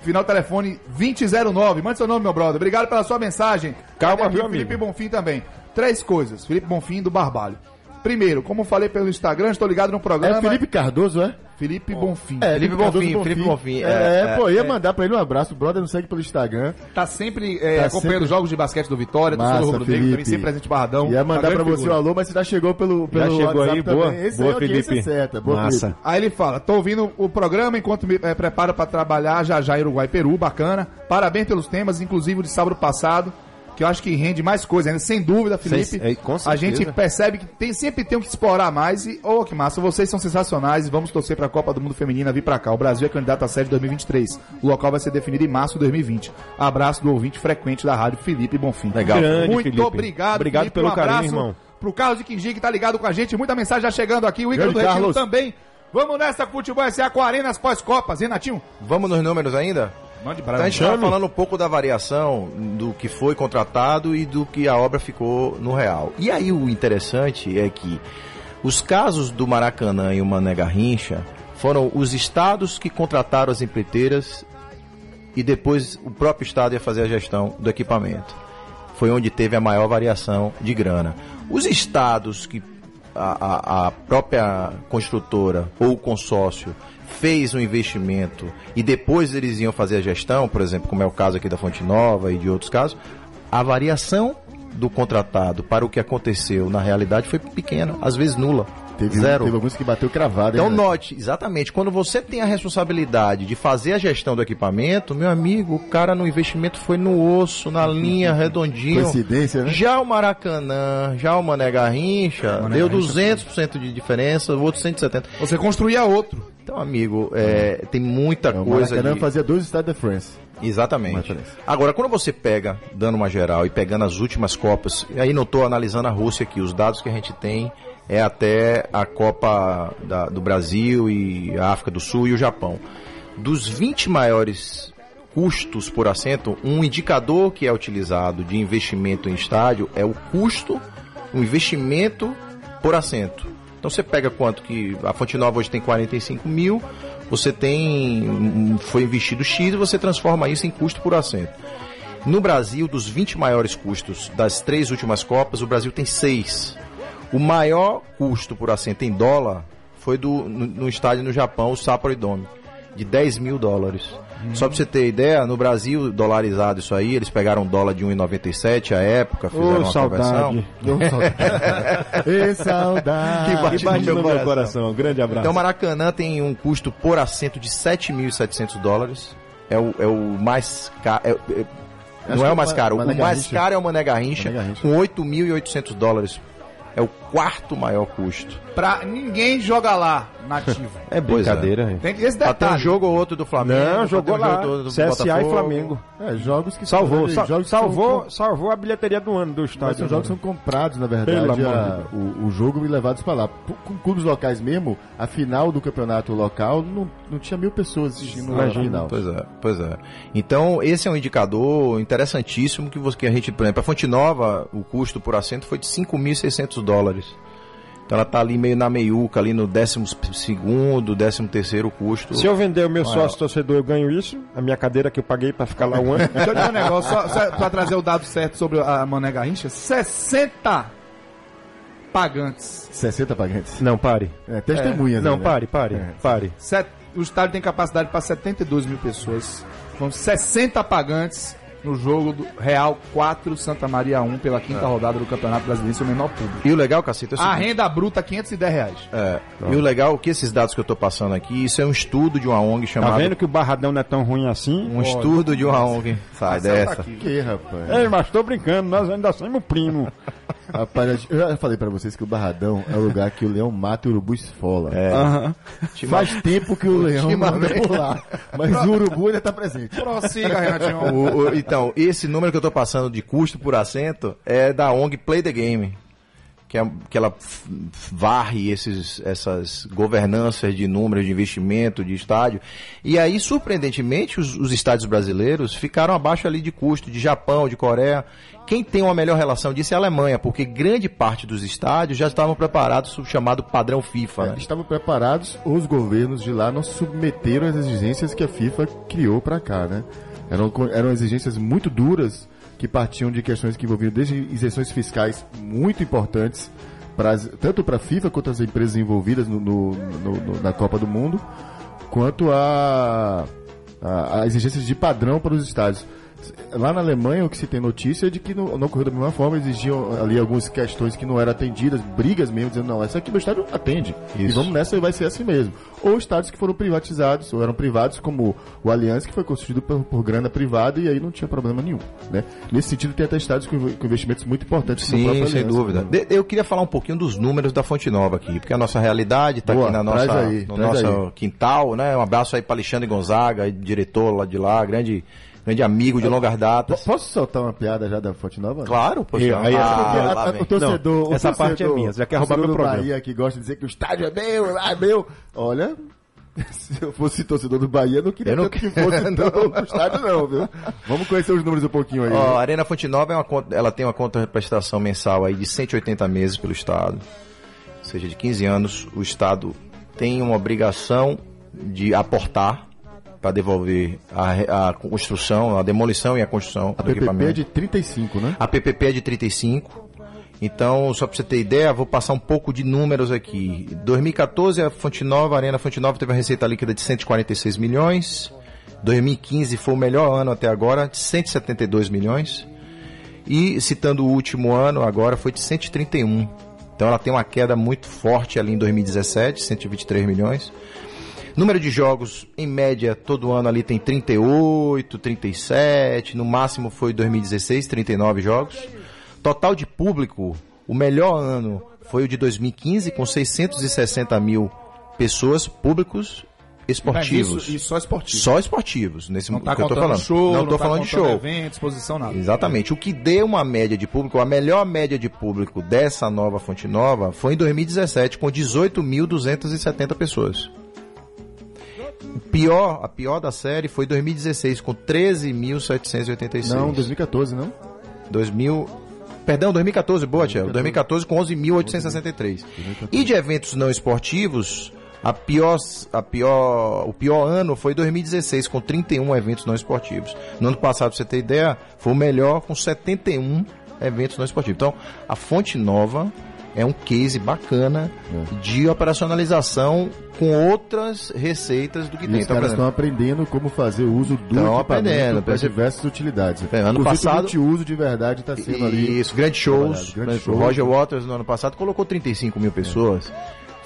Final telefone 2009. Mande seu nome, meu brother. Obrigado pela sua mensagem. Calma, viu, Felipe amigo? Bonfim também. Três coisas. Felipe Bonfim do Barbalho. Primeiro, como falei pelo Instagram, estou ligado no programa. É Felipe Cardoso, é? Felipe Bonfim. É, Felipe Cardoso Bonfim, Felipe Bonfim, É, é, é, pô, ia mandar pra ele um abraço. O brother não segue pelo Instagram. Tá sempre é, Tá acompanhando sempre- os jogos de basquete do Vitória, do Sul Rubro Negro, também sempre presente Barradão. Ia mandar Uma pra você o figura. alô, mas você já chegou pelo, pelo chegou WhatsApp aí, boa. também. Esse Boa, é Felipe. certa. Boa, Massa. Felipe. Aí ele fala, tô ouvindo o programa enquanto me preparo para trabalhar já já em Uruguai e Peru, bacana. Parabéns pelos temas, inclusive o de sábado passado, que eu acho que rende mais coisa ainda, sem dúvida, Felipe. Sem- é, com a gente percebe que tem, sempre tem o que explorar mais e, ô, que massa, vocês são sensacionais e vamos torcer pra Copa do Mundo Feminina vir pra cá. O Brasil é candidato à sede 2023. O local vai ser definido em março de 2020. Abraço do ouvinte frequente da rádio, Felipe Bonfim. Legal. Grande, Muito Felipe. obrigado, Obrigado Felipe. pelo um carinho, abraço irmão. Pro Carlos de Quingi que tá ligado com a gente. Muita mensagem já chegando aqui. O Igor do Retiro também. Vamos nessa Futebol SA com Arenas pós-Copas, Renatinho? Vamos nos números ainda? Mande Então, a gente estava falando um pouco da variação do que foi contratado e do que a obra ficou no real. E aí o interessante é que os casos do Maracanã e o Mané Garrincha foram os estados que contrataram as empreiteiras e depois o próprio estado ia fazer a gestão do equipamento. Foi onde teve a maior variação de grana. Os estados que a, a- a própria construtora ou o consórcio fez um investimento e depois eles iam fazer a gestão, por exemplo, como é o caso aqui da Fonte Nova e de outros casos, a variação do contratado para o que aconteceu na realidade foi pequena, às vezes nula. Teve, Zero. teve alguns que bateu cravado. Então né? note, exatamente, quando você tem a responsabilidade de fazer a gestão do equipamento, meu amigo, o cara no investimento foi no osso, na linha, redondinho. Coincidência, né? Já o Maracanã, já o Mané Garrincha, deu 200% de diferença, o outro 170%. Você construía outro. Então, amigo, é, tem muita O coisa Maracanã de... fazia dois Estados de France. Exatamente. Maracanã. Agora, quando você pega, dando uma geral e pegando as últimas Copas, e aí não estou analisando a Rússia aqui, os dados que a gente tem é até a Copa da- do Brasil e a África do Sul e o Japão. Dos 20 maiores custos por assento, um indicador que é utilizado de investimento em estádio é o custo, o investimento por assento. Então você pega quanto que a Fonte Nova hoje tem 45 mil, você tem um- foi investido X e você transforma isso em custo por assento. No Brasil, dos 20 maiores custos das três últimas Copas, o Brasil tem seis. O maior custo por assento em dólar foi do, no, no estádio no Japão, o Sapporo Dome, de 10 mil dólares. Só pra você ter ideia, no Brasil, dolarizado isso aí, eles pegaram um dólar de 1,97 à época, fizeram Ô, uma conversão. saudade. [laughs] Saudade. Que bate Que bate no meu meu coração. Grande abraço. Então, Maracanã tem um custo por assento de 7.700 dólares. É o, é o mais caro. Acho não que é é o mais o caro. O mais caro é o Mané Garrincha, Mané Garrincha. com 8.800 dólares. É o quarto maior custo. Pra ninguém jogar lá, nativo. É é. brincadeira. hein? Tem esse Pra ter um detalhe. jogo ou outro do Flamengo. Não, jogou um lá. do- do CSA e Botafogo. Flamengo. É, jogos que Salvou, são, sa- jogos que salvou, são- salvou a bilheteria do ano do Mas estádio. são jogos que são comprados, na verdade, a- o, o jogo e levados para lá. Com clubes locais mesmo, a final do campeonato local não, não tinha mil pessoas assistindo a Imagina. final. Pois é, pois é. Então, esse é um indicador interessantíssimo que, você, que a gente, por exemplo, a Fonte Nova, o custo por assento foi de 5.600 dólares. Então ela tá ali meio na meiuca, ali no 12 segundo, 13 terceiro custo. Se eu vender o meu Ué. sócio torcedor, eu ganho isso. A minha cadeira que eu paguei pra ficar lá um ano. [laughs] Deixa eu dizer um negócio, só, só pra trazer o dado certo sobre a Mané Garrincha. 60 pagantes. 60 pagantes. Não, pare. É, testemunhas. Não, aí, né? pare, pare, É. pare. Set- o estádio tem capacidade para 72 mil pessoas. São 60 pagantes no jogo do Real 4 Santa Maria 1 pela quinta rodada do Campeonato Brasileiro, seu menor público. E o legal, Cacito, é o A renda bruta 510 reais. é, e o legal é que esses dados que eu tô passando aqui, isso é um estudo de uma ONG Tá chamada... vendo que o Barradão não é tão ruim assim? Um estudo de uma ONG. Sai dessa. Que, rapaz? Ei, mas tô brincando, nós ainda somos primo. [laughs] Rapaz, eu já falei pra vocês que o Barradão é o lugar que o leão mata e o urubu esfola. É. Aham. Faz tempo que o leão não por lá, mas o urubu ainda tá presente. Prossiga, Renatinho. O- o- então, esse número que eu tô passando de custo por assento é da ONG Play the Game. Que, é- que ela varre esses, essas governanças de números de investimento, de estádio. E aí, surpreendentemente, os, os estádios brasileiros ficaram abaixo ali de custo, de Japão, de Coreia. Quem tem uma melhor relação disso é a Alemanha, porque grande parte dos estádios já estavam preparados sob o chamado padrão FIFA. né? Eles estavam preparados, os governos de lá não submeteram às exigências que a FIFA criou pra cá, né? Eram, eram exigências muito duras que partiam de questões que envolviam desde isenções fiscais muito importantes, pras, tanto para a FIFA quanto as empresas envolvidas no- no- no- na Copa do Mundo, quanto a, a, a exigências de padrão para os estádios. Lá na Alemanha, o que se tem notícia é de que não, não ocorreu da mesma forma, exigiam ali algumas questões que não eram atendidas, brigas mesmo, dizendo, não, essa aqui meu estádio atende. E Isso. vamos nessa e vai ser assim mesmo. Ou estádios que foram privatizados, ou eram privados, como o Allianz, que foi construído por, por grana privada e aí não tinha problema nenhum. Né? Nesse sentido, tem até estádios com, com investimentos muito importantes. Sim, sem dúvida. De- eu queria falar um pouquinho dos números da Fonte Nova aqui, porque a nossa realidade está aqui na nossa, aí, no nosso aí. quintal, né? Um abraço aí para Alexandre Gonzaga, diretor lá de lá, grande, grande amigo de longas datas. Posso soltar uma piada já da Fonte Nova? Claro, poxa. Aí, ah, Porque a- a- o torcedor, Não, o essa parte é torcedor- minha, você já quer roubar torcedor meu do programa. Bahia que gosta de dizer que o estádio é meu, é meu. Olha, [laughs] se eu fosse torcedor do Bahia, eu não queria Eu não que fosse [laughs] então, no estádio não, viu? Vamos conhecer os números um pouquinho aí. Ó, a? Arena Fonte Nova é uma ela tem uma conta de prestação mensal aí de 180 meses pelo Estado. Ou seja, de 15 anos, o Estado tem uma obrigação de aportar para devolver a, a construção, a demolição e a construção A do PPP é equipamento. de 35, né? A PPP é de 35. Então, só para você ter ideia, vou passar um pouco de números aqui. 2014, a Fonte Nova, a Arena Fonte Nova teve uma receita líquida de 146 milhões. 2015 foi o melhor ano até agora, de 172 milhões. E citando o último ano, agora foi de 131. Então ela tem uma queda muito forte ali em 2017, 123 milhões. Número de jogos, em média, todo ano ali tem 38, 37, no máximo foi 2016, 39 jogos. Total de público, o melhor ano foi o de 2015, com 660 mil pessoas, públicos esportivos. Isso só esportivo. Só esportivos, nesse Não tá que eu tô falando. show, não tô tá falando de show. evento, exposição, nada. Exatamente. O que deu uma média de público, a melhor média de público dessa nova Fonte Nova foi em 2017, com 18.270 pessoas. O pior, a pior da série foi 2016, com 13.786. Não, 2014, não? 2000. Perdão, 2014, boa, Tiago. 2014 com 11.863. E de eventos não esportivos, a pior, a pior, o pior ano foi 2016, com 31 eventos não esportivos. No ano passado, pra você ter ideia, foi o melhor com 71 eventos não esportivos. Então, a Fonte Nova é um case bacana de operacionalização com outras receitas do que E tem. os Então, caras estão aprendendo como fazer o uso do Tão equipamento para diversas utilidades. É, ano Inclusive, passado- o multiuso de verdade está sendo ali. Isso, grandes shows. shows. Roger Waters no ano passado colocou 35 mil pessoas.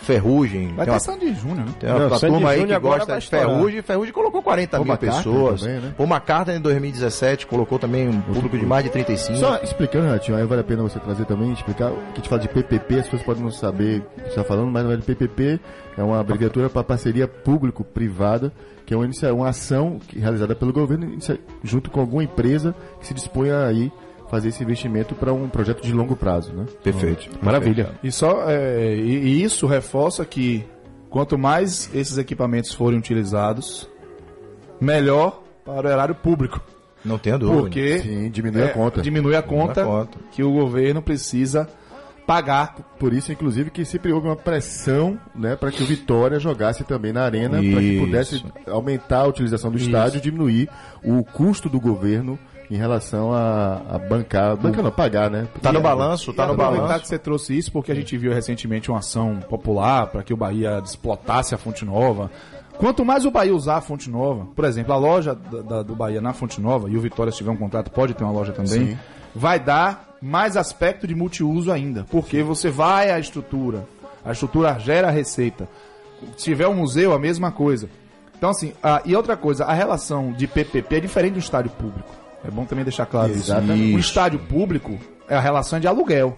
Ferrugem. Vai tem uma, ter Sandy Júnior, né? tem uma, Não, uma turma aí que gosta de. Ferrugem. Ferrugem colocou 40 Paul mil pessoas. também, né? Paul McCartney em 2017 colocou também um público de mais de 35. Só explicando, Ratinho, aí vale a pena você trazer também, explicar o que a gente fala de PPP, as pessoas podem não saber o que você está falando, mas na verdade PPP é uma abreviatura para parceria público-privada, que é uma, uma ação que- realizada pelo governo junto com alguma empresa que se dispõe a aí fazer esse investimento para um projeto de longo prazo, né? Perfeito. Maravilha. E, só, é, e, e isso reforça que quanto mais esses equipamentos forem utilizados, melhor para o erário público. Não tenha dúvida. Porque Sim, diminui é, a conta. diminui a conta, Diminui a conta. que o governo precisa pagar. Por isso, inclusive, que sempre houve uma pressão né, para que o Vitória jogasse também na arena, para que pudesse aumentar a utilização do estádio e diminuir o custo do governo em relação a, a bancar, bancar não, pagar, né? Tá no balanço, tá no balanço. que você trouxe isso, porque a gente viu recentemente uma ação popular para que o Bahia explotasse a Fonte Nova. Quanto mais o Bahia usar a Fonte Nova, por exemplo, a loja da- da- do Bahia na Fonte Nova, e o Vitória, se tiver um contrato, pode ter uma loja também, Sim. vai dar mais aspecto de multiuso ainda. Porque você vai à estrutura, a estrutura gera receita. Se tiver um museu, a mesma coisa. Então, assim, ah, e outra coisa, a relação de PPP é diferente do estádio público. É bom também deixar claro isso. Exatamente. O estádio público é a relação de aluguel.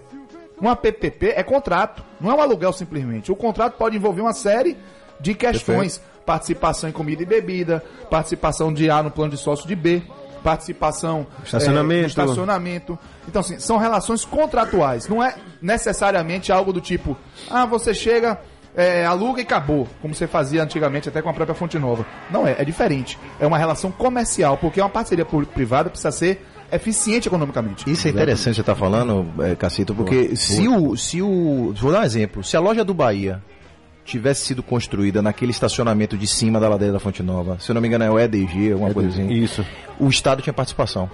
Uma PPP é contrato, não é um aluguel simplesmente. O contrato pode envolver uma série de questões: participação em comida e bebida, participação de A no plano de sócio de B, participação Estacionamento. no estacionamento. Então, assim, são relações contratuais. Não é necessariamente algo do tipo: ah, você chega, eh, aluga e acabou, como você fazia antigamente até com a própria Fonte Nova. Não é, é diferente. É uma relação comercial, porque uma parceria público-privada precisa ser eficiente economicamente. Isso é interessante você estar falando, é, Cacito, porque se o, se o. Vou dar um exemplo. Se a loja do Bahia tivesse sido construída naquele estacionamento de cima da ladeira da Fonte Nova, se eu não me engano é o EDG, alguma coisa assim, Isso. o Estado tinha participação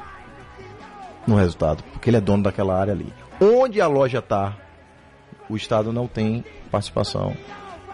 no resultado, porque ele é dono daquela área ali. Onde a loja está, o Estado não tem participação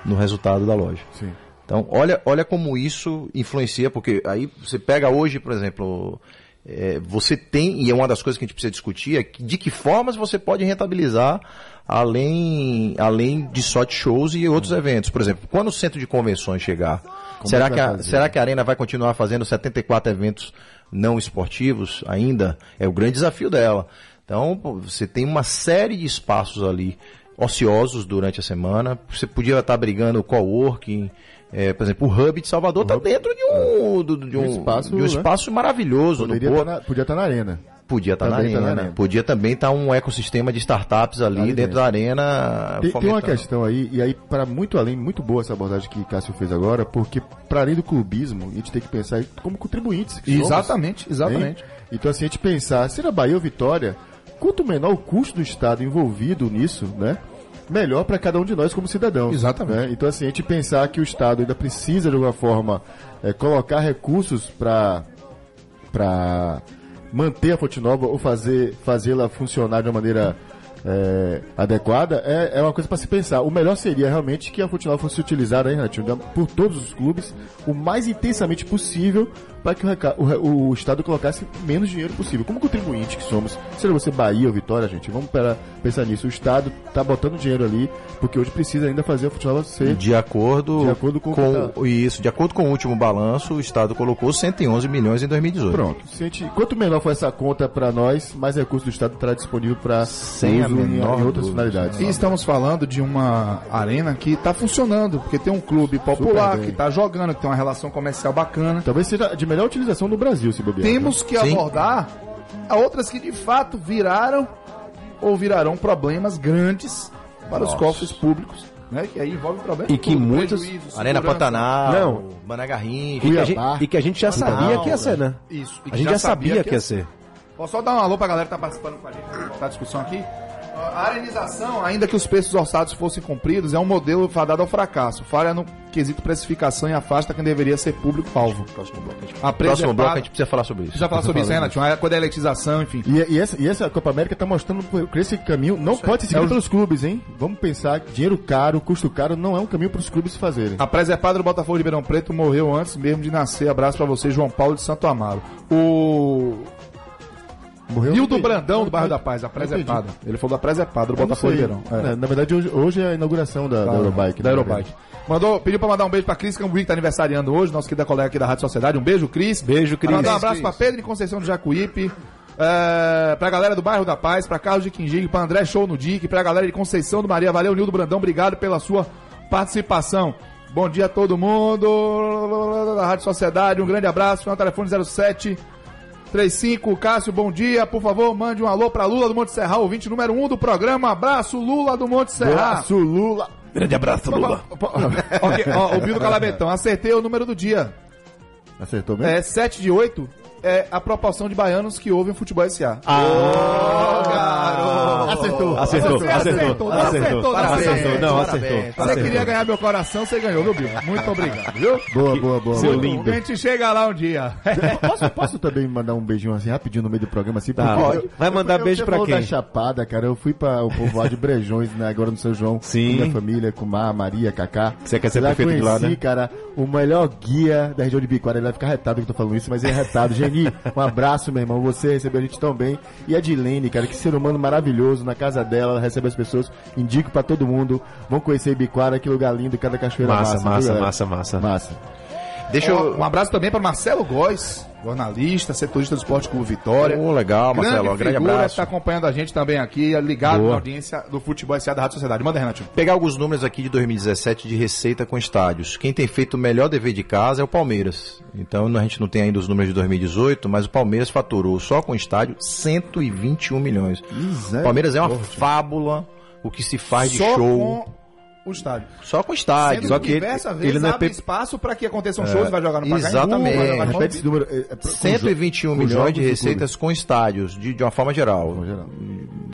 no resultado da loja. Sim. Então, olha, olha como isso influencia, porque aí você pega hoje, por exemplo, é, você tem, e é uma das coisas que a gente precisa discutir, é que- de que formas você pode rentabilizar além, além de só de shows e outros eventos. Por exemplo, quando o centro de convenções chegar, será é que que, a, fazer? será que a Arena vai continuar fazendo 74 eventos não esportivos ainda? É o grande desafio dela. Então, você tem uma série de espaços ali ociosos durante a semana. Você podia estar brigando coworking. É, por exemplo, o Hub de Salvador está dentro de um, do- de um, Um espaço, de um né? espaço maravilhoso Poderia no tá na- podia estar na arena. Podia estar na, Também tá arena. na arena. Podia também estar um ecossistema de startups ali, Ali dentro dentro. da arena. Tem, tem uma questão aí, e aí, para muito além, muito boa essa abordagem que Cássio fez agora, porque para além do clubismo, a gente tem que pensar como contribuintes. que somos, Exatamente, exatamente. hein? Então, assim, a gente pensar, se na Bahia ou Vitória, quanto menor o custo do Estado envolvido nisso, né? Melhor para cada um de nós como cidadãos. Exatamente. né? Então, assim, a gente pensar que o Estado ainda precisa, de alguma forma, eh, colocar recursos para manter a Fonte Nova ou fazer fazê-la funcionar de uma maneira é, adequada é, é uma coisa para se pensar. O melhor seria realmente que a Fonte Nova fosse utilizada Renatinho, da- por todos os clubes o mais intensamente possível para que o, o o Estado colocasse menos dinheiro possível. Como contribuinte que somos, seja você Bahia ou Vitória, gente, vamos pera- pensar nisso. O Estado tá botando dinheiro ali porque hoje precisa ainda fazer a Nova ser De acordo, De acordo com o que tá- isso, de acordo com o último balanço, o Estado colocou 111 milhões em 2018. Pronto. Gente- quanto menor for essa conta para nós, mais recurso do Estado estará disponível para Sem a uso em, menor em outras dúvida. finalidades. E estamos falando de uma arena que está funcionando, porque tem um clube popular que está jogando, que tem uma relação comercial bacana. Talvez seja de melhor utilização no Brasil, se bobear. Temos que Sim. abordar a outras que de fato viraram ou virarão problemas grandes para os cofres públicos, né? Que aí envolve problemas E que muitos- prejuízo, Arena. Pantanal, Não. Mané Garrincha. E que, a gente, Cuiabá. e que a gente já sabia que ia ser, né? Isso. e A que gente já sabia que ia ser. Posso só dar um alô pra galera que tá participando com a gente, pra voltar a discussão aqui? A arenização, ainda que os preços orçados fossem cumpridos, é um modelo fadado ao fracasso. Falha no quesito precificação e afasta quem deveria ser público-alvo. Próximo bloco, a gente, A próximo bloco a gente precisa falar sobre isso. Precisa falar sobre isso, né, Nath? A coisa da eletização, enfim. E, e essa, e essa Copa América está mostrando que esse caminho não pode ser seguido É o- pelos clubes, hein? Vamos pensar que dinheiro caro, custo caro, não é um caminho para os clubes fazerem. A preservada do Botafogo de Ribeirão Preto morreu antes mesmo de nascer. Abraço pra você, João Paulo de Santo Amaro. O Morreu Nildo. Brandão do bairro da Paz, a preservada. Ele falou da preservada do Botafogo. Ribeirão. É. É, Na verdade, hoje, hoje é a inauguração da, da Eurobike. Da né? Eurobike. Mandou, pediu pra mandar um beijo pra Cris Cambuí, que tá aniversariando hoje, nosso querido colega aqui da Rádio Sociedade. Um beijo, Cris. Beijo, Cris. Mandar um abraço Cris. pra Pedro de Conceição do Jacuípe. É, pra galera do bairro da Paz, pra Carlos de Quindig, pra André Show no Dick, pra galera de Conceição do Maria. Valeu, Nildo Brandão, obrigado pela sua participação. Bom dia a todo mundo da Rádio Sociedade, um grande abraço. No telefone 07 35, Cássio, bom dia. Por favor, mande um alô pra Lula do Monte Serra, ouvinte número 1 um do programa. Abraço, Lula do Monte Serra. Abraço, Lula. Grande abraço, Lula. Ok, ó, o Bill do Calabetão, acertei o número do dia. Acertou mesmo? É 7 de 8 é a proporção de baianos que ouvem futebol SA. Acertou. Acertou, Você acertou, acertou, acertou, não acertou, não acertou, acertou. não, acertou. Você acertou. queria ganhar meu coração, você ganhou, viu, Bill? Muito obrigado, viu? Boa, boa, boa. Seu lindo. A gente chega lá um dia. [laughs] Posso, posso também mandar um beijinho assim rapidinho no meio do programa assim? Tá. Pode. Vai mandar eu- beijo pra quem? da Chapada, cara. Eu fui para o povoado de Brejões, né, agora no São João. Sim. Com minha família, com Mar, Maria, Cacá. Você quer ser prefeito de lá, né? cara, o melhor guia da região de Biquara. Ele vai ficar retado que eu tô falando isso, mas ele é retado. [laughs] Geni, um abraço, meu irmão. Você recebeu a gente tão bem. E a Dilene, cara, que ser humano maravilhoso. Na casa dela, ela recebe as pessoas. Indico pra todo mundo. Vão conhecer Ibiquara, que lugar lindo, cada cachoeira Massa, massa. massa, massa, massa. Massa. Deixa eu. Um abraço também para Marcelo Góes, jornalista, setorista do Esporte Clube Vitória. Oh, legal, Marcelo. grande grande abraço. está acompanhando a gente também aqui, ligado Boa. na audiência do Futebol SA da Rádio Sociedade. Manda, Renatinho. Pegar alguns números aqui de 2017 de receita com estádios. Quem tem feito o melhor dever de casa é o Palmeiras. Então a gente não tem ainda os números de 2018, mas o Palmeiras faturou só com estádio 121 milhões. O Palmeiras é uma fábula o que se faz de Só show com o estádio. só com estádio. Sendo Só que que ele vezes não é abre pe- espaço para que aconteçam shows, vai jogar no Pacaembu, exatamente. vai jogar no Repete esse número. é, é, com jo- 121 com milhões de receitas com estádios, de, de uma forma geral. clube, geral.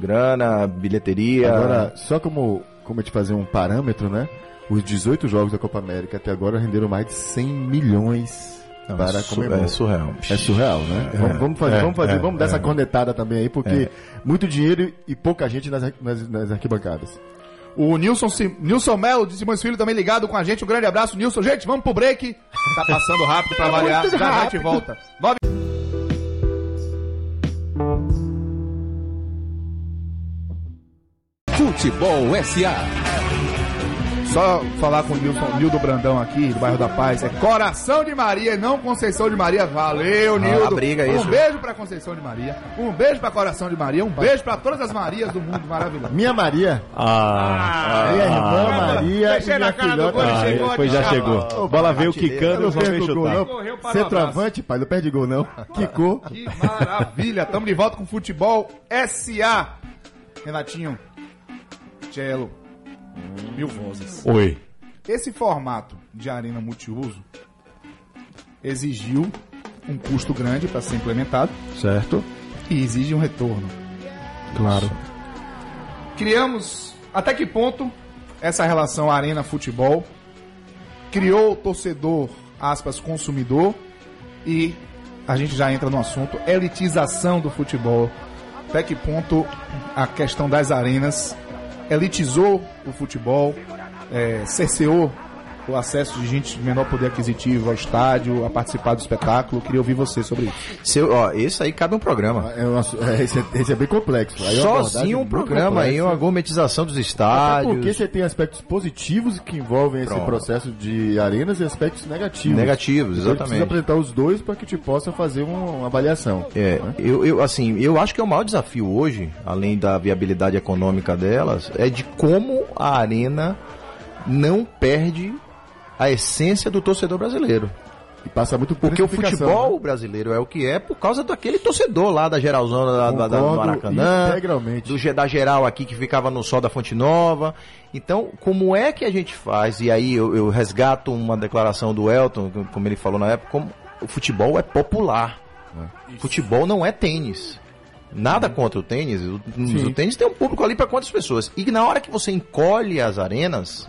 Grana, bilheteria. Agora, só como, como a gente fazer um parâmetro, né? Os 18 jogos da Copa América até agora renderam mais de 100 milhões Não, para comemorar. é surreal. É surreal, né? vamos, vamos fazer, é, vamos, fazer é, vamos dar é, essa cornetada também aí, porque muito dinheiro e pouca gente nas, nas, nas arquibancadas. O Nilson, Nilson Melo de Simões Filho também ligado com a gente. Um grande abraço, Nilson. Gente, vamos pro break. Tá passando rápido pra [laughs] tá variar. Já a gente volta. Nove... Futebol SA. Só falar com o Nilson, Nildo Brandão aqui, do bairro da Paz. É Coração de Maria e não Conceição de Maria. Valeu, Nildo. a briga é um isso. beijo pra Conceição de Maria. Um beijo pra Coração de Maria. Um beijo pra todas as Marias do mundo maravilhoso. Minha Maria, Ah, minha irmã Maria e Deixei na cara do filhota. gol e ah, chegou depois de já chegou. Bola veio quicando, não veio gol, chutar. Centroavante, pai, não perde gol, não. [laughs] Quicou. Que maravilha. Tamo de volta com Futebol SA. Renatinho. Cello. Mil vozes. Oi. Esse formato de arena multiuso exigiu um custo grande para ser implementado Certo? e exige um retorno. Claro. Criamos até que ponto essa relação arena-futebol criou o torcedor, aspas, consumidor e a gente já entra no assunto elitização do futebol. Até que ponto a questão das arenas elitizou o futebol, é, cerceou o acesso de gente de menor poder aquisitivo ao estádio, a participar do espetáculo. Queria ouvir você sobre isso. Seu, ó, esse aí cabe um programa. É um assu- é, esse, é, esse é bem complexo. Aí é uma Sozinho um programa aí, uma gourmetização dos Até estádios. porque você tem aspectos positivos que envolvem esse Pronto. processo de arenas e aspectos negativos. Negativos, Então, a gente precisa exatamente. apresentar os dois para que te possa fazer uma, uma avaliação. É, eu, eu, assim, eu acho que é o maior desafio hoje, além da viabilidade econômica delas, é de como a arena não perde a essência do torcedor brasileiro. E passa muito por Porque o futebol né? brasileiro é o que é por causa daquele torcedor lá da geralzão da, da, da- do Maracanã, integralmente. do da geral aqui que ficava no sol da Fonte Nova. Então, como é que a gente faz? E aí eu, eu resgato uma declaração do Elton, como ele falou na época, como o futebol é popular. Futebol não é tênis. Nada contra o tênis. O, o tênis tem um público ali para quantas pessoas? E na hora que você encolhe as arenas,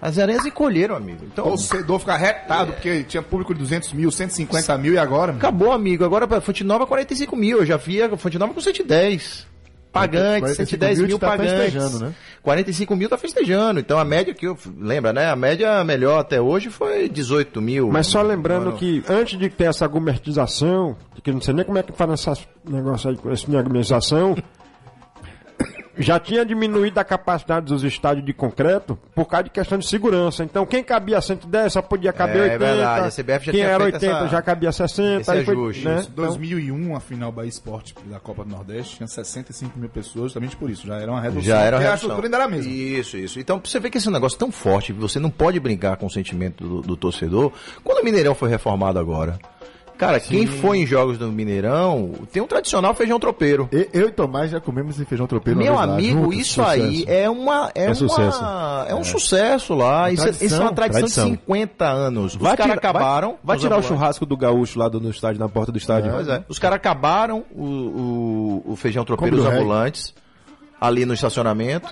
as arenas encolheram, amigo. Então, O torcedor fica retado, porque tinha público de 200 mil, 150 mil e agora? Acabou, amigo. Agora pra Fonte Nova 45 mil. Eu já vi a Fonte Nova com 110. Pagantes, 45 110 mil mil tá pagantes. festejando, né? 45 mil tá festejando. Então a média que eu. Lembra, né? A média melhor até hoje foi 18 mil. Mas só lembrando Mano, que antes de ter essa gourmetização, que eu não sei nem como é que faz essas negócios aí com essa gourmetização, já tinha diminuído a capacidade dos estádios de concreto por causa de questão de segurança. Então quem cabia 110 só podia caber É, 80. verdade, a CBF já quem tinha era feito 80 essa- já cabia 60. esse aí foi, ajuste, né? isso. 2001, a final Bahia Esporte da Copa do Nordeste, tinha 65 mil pessoas, justamente por isso. Já era uma redução. Já era uma a redução. estrutura ainda era a mesma. Isso, isso. Então, pra você vê que esse negócio é tão forte, você não pode brincar com o sentimento do, do torcedor. Quando o Mineirão foi reformado agora, cara, quem foi em jogos do Mineirão, tem um tradicional feijão tropeiro. E- Eu e Tomás já comemos esse feijão tropeiro Meu lá, amigo, juntos, isso sucesso. aí é uma. É, uma, sucesso. É um sucesso lá. Isso, é- tradição, isso é uma tradição, tradição. de 50 anos. Os Vai caras acabaram. Vai, vai os tirar o churrasco do gaúcho lá do, no estádio, na porta do estádio. Pois é. Os caras acabaram o, o, o feijão tropeiro do reggae. ambulantes ali no estacionamento.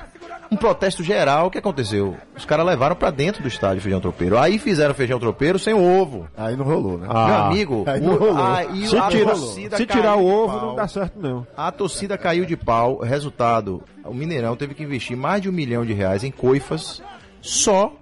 Um protesto geral, o que aconteceu? Os caras levaram pra dentro do estádio o feijão tropeiro. Aí fizeram feijão tropeiro sem ovo. Aí não rolou, né? Ah. Meu amigo, aí não rolou. aí Se, a tira- torcida se caiu tirar o ovo, não dá certo, não. A torcida caiu de pau. Resultado: o Mineirão teve que investir mais de um milhão de reais em coifas só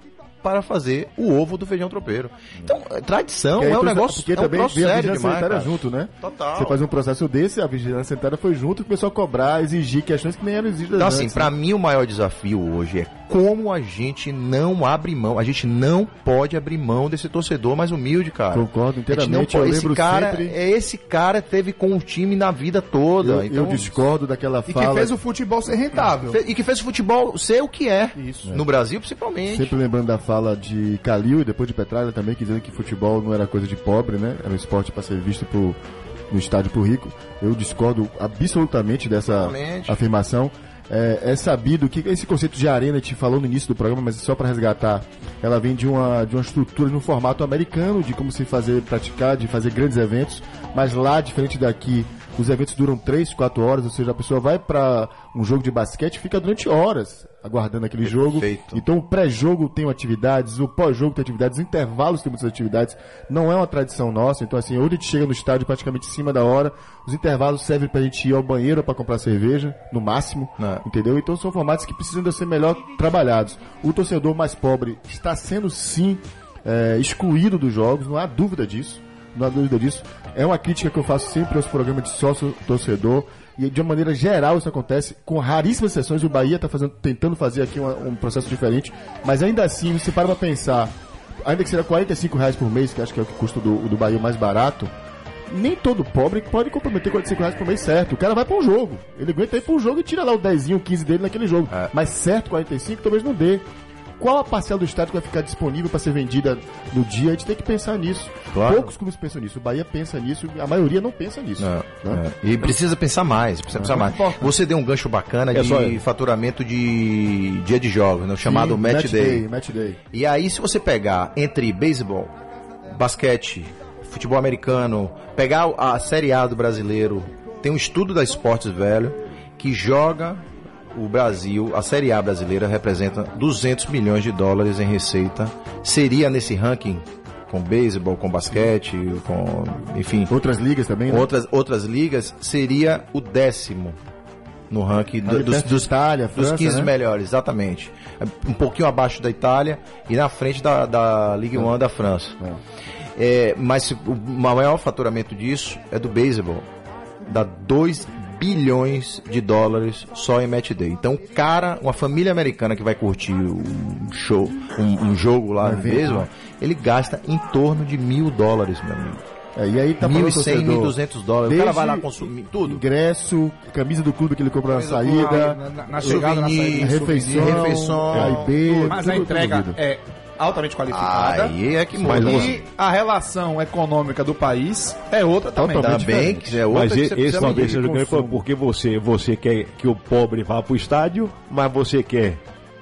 para fazer o ovo do feijão tropeiro. Então, tradição é um negócio Porque é um também veio a vigilância demais, sanitária cara. junto, né? Total. Você faz um processo desse, a vigilância sanitária foi junto, começou a cobrar, exigir questões que nem eram exigidas Então, assim, antes, pra né? mim o maior desafio hoje é como a gente não abre mão. A gente não pode abrir mão desse torcedor mais humilde, cara. Concordo inteiramente, pode- esse cara, sempre- é esse cara teve com o time na vida toda. Eu, então, eu discordo daquela E fala. que fez o futebol ser rentável. e que fez o futebol ser o que é. Isso. No Brasil, principalmente. Sempre lembrando da fala de Calil e depois de Petralha também, que dizendo que futebol não era coisa de pobre, né? Era um esporte para ser visto no estádio pro rico. Eu discordo absolutamente dessa afirmação. É, é sabido que esse conceito de arena, gente falou no início do programa, mas só para resgatar, ela vem de uma, de uma estrutura, um formato americano, de como se fazer, praticar, de fazer grandes eventos, mas lá, diferente daqui, os eventos duram 3, 4 horas, ou seja, a pessoa vai para um jogo de basquete fica durante horas aguardando aquele jogo. Perfeito. Então o pré-jogo tem atividades, o pós-jogo tem atividades, os intervalos tem muitas atividades. Não é uma tradição nossa. Então, assim, hoje a gente chega no estádio praticamente em cima da hora. Os intervalos servem pra gente ir ao banheiro para comprar cerveja, no máximo. É. Entendeu? Então são formatos que precisam de ser melhor trabalhados. O torcedor mais pobre está sendo sim é, excluído dos jogos, não há dúvida disso. não há dúvida disso. É uma crítica que eu faço sempre aos programas de sócio-torcedor. E de uma maneira geral isso acontece, com raríssimas exceções. O Bahia está tentando fazer aqui uma- um processo diferente, mas ainda assim, você para pra pensar, ainda que seja 45 reais por mês, que acho que é o que custa do, do Bahia mais barato, nem todo pobre pode comprometer 45 reais por mês certo. O cara vai para um jogo. Ele aguenta ir para um jogo e tira lá o 10, 15 dele naquele jogo. Mas certo 45 talvez não dê. Qual a parcela do estádio que vai ficar disponível para ser vendida no dia? A gente tem que pensar nisso. Claro. Poucos clubes pensam nisso. O Bahia pensa nisso, a maioria não pensa nisso. É, né? é. E precisa pensar mais, precisa pensar mais. Você deu um gancho bacana É de só- faturamento de dia de jogos, né, chamado Sim, match, day. Match day. E aí, se você pegar entre beisebol, basquete, futebol americano, pegar a Série A do brasileiro, tem um estudo da Esportes Velho que joga o Brasil, a Série A brasileira representa 200 milhões de dólares em receita. Seria nesse ranking com beisebol, com basquete, com, enfim, Outras ligas também, né? outras, outras ligas, seria o décimo no ranking do- dos, dos, Itália, dos França, 15 né? melhores, exatamente. Um pouquinho abaixo da Itália e na frente da, da Ligue 1 da França. É, mas o maior faturamento disso é do beisebol. Dá 2 bilhões de dólares só em match day. Então, o cara, uma família americana que vai curtir um show, um, um jogo lá no beisebol, ele gasta em torno de mil dólares, meu amigo. É, e aí tá falando 1.100, torcedor, 1.200 dólares. O cara vai lá consumir tudo. Ingresso, camisa do clube que ele comprou na saída, clube, na- na chegada, na souvenir, saída, refeição, refeição, e B, Mas tudo a entrega incluído. é altamente qualificada. Aí é que Mas muda. E a relação econômica do país é outra também. Totalmente. Também, que é outra Mas que esse talvez seja o grande problema, porque você, você quer que o pobre vá para o estádio, mas você quer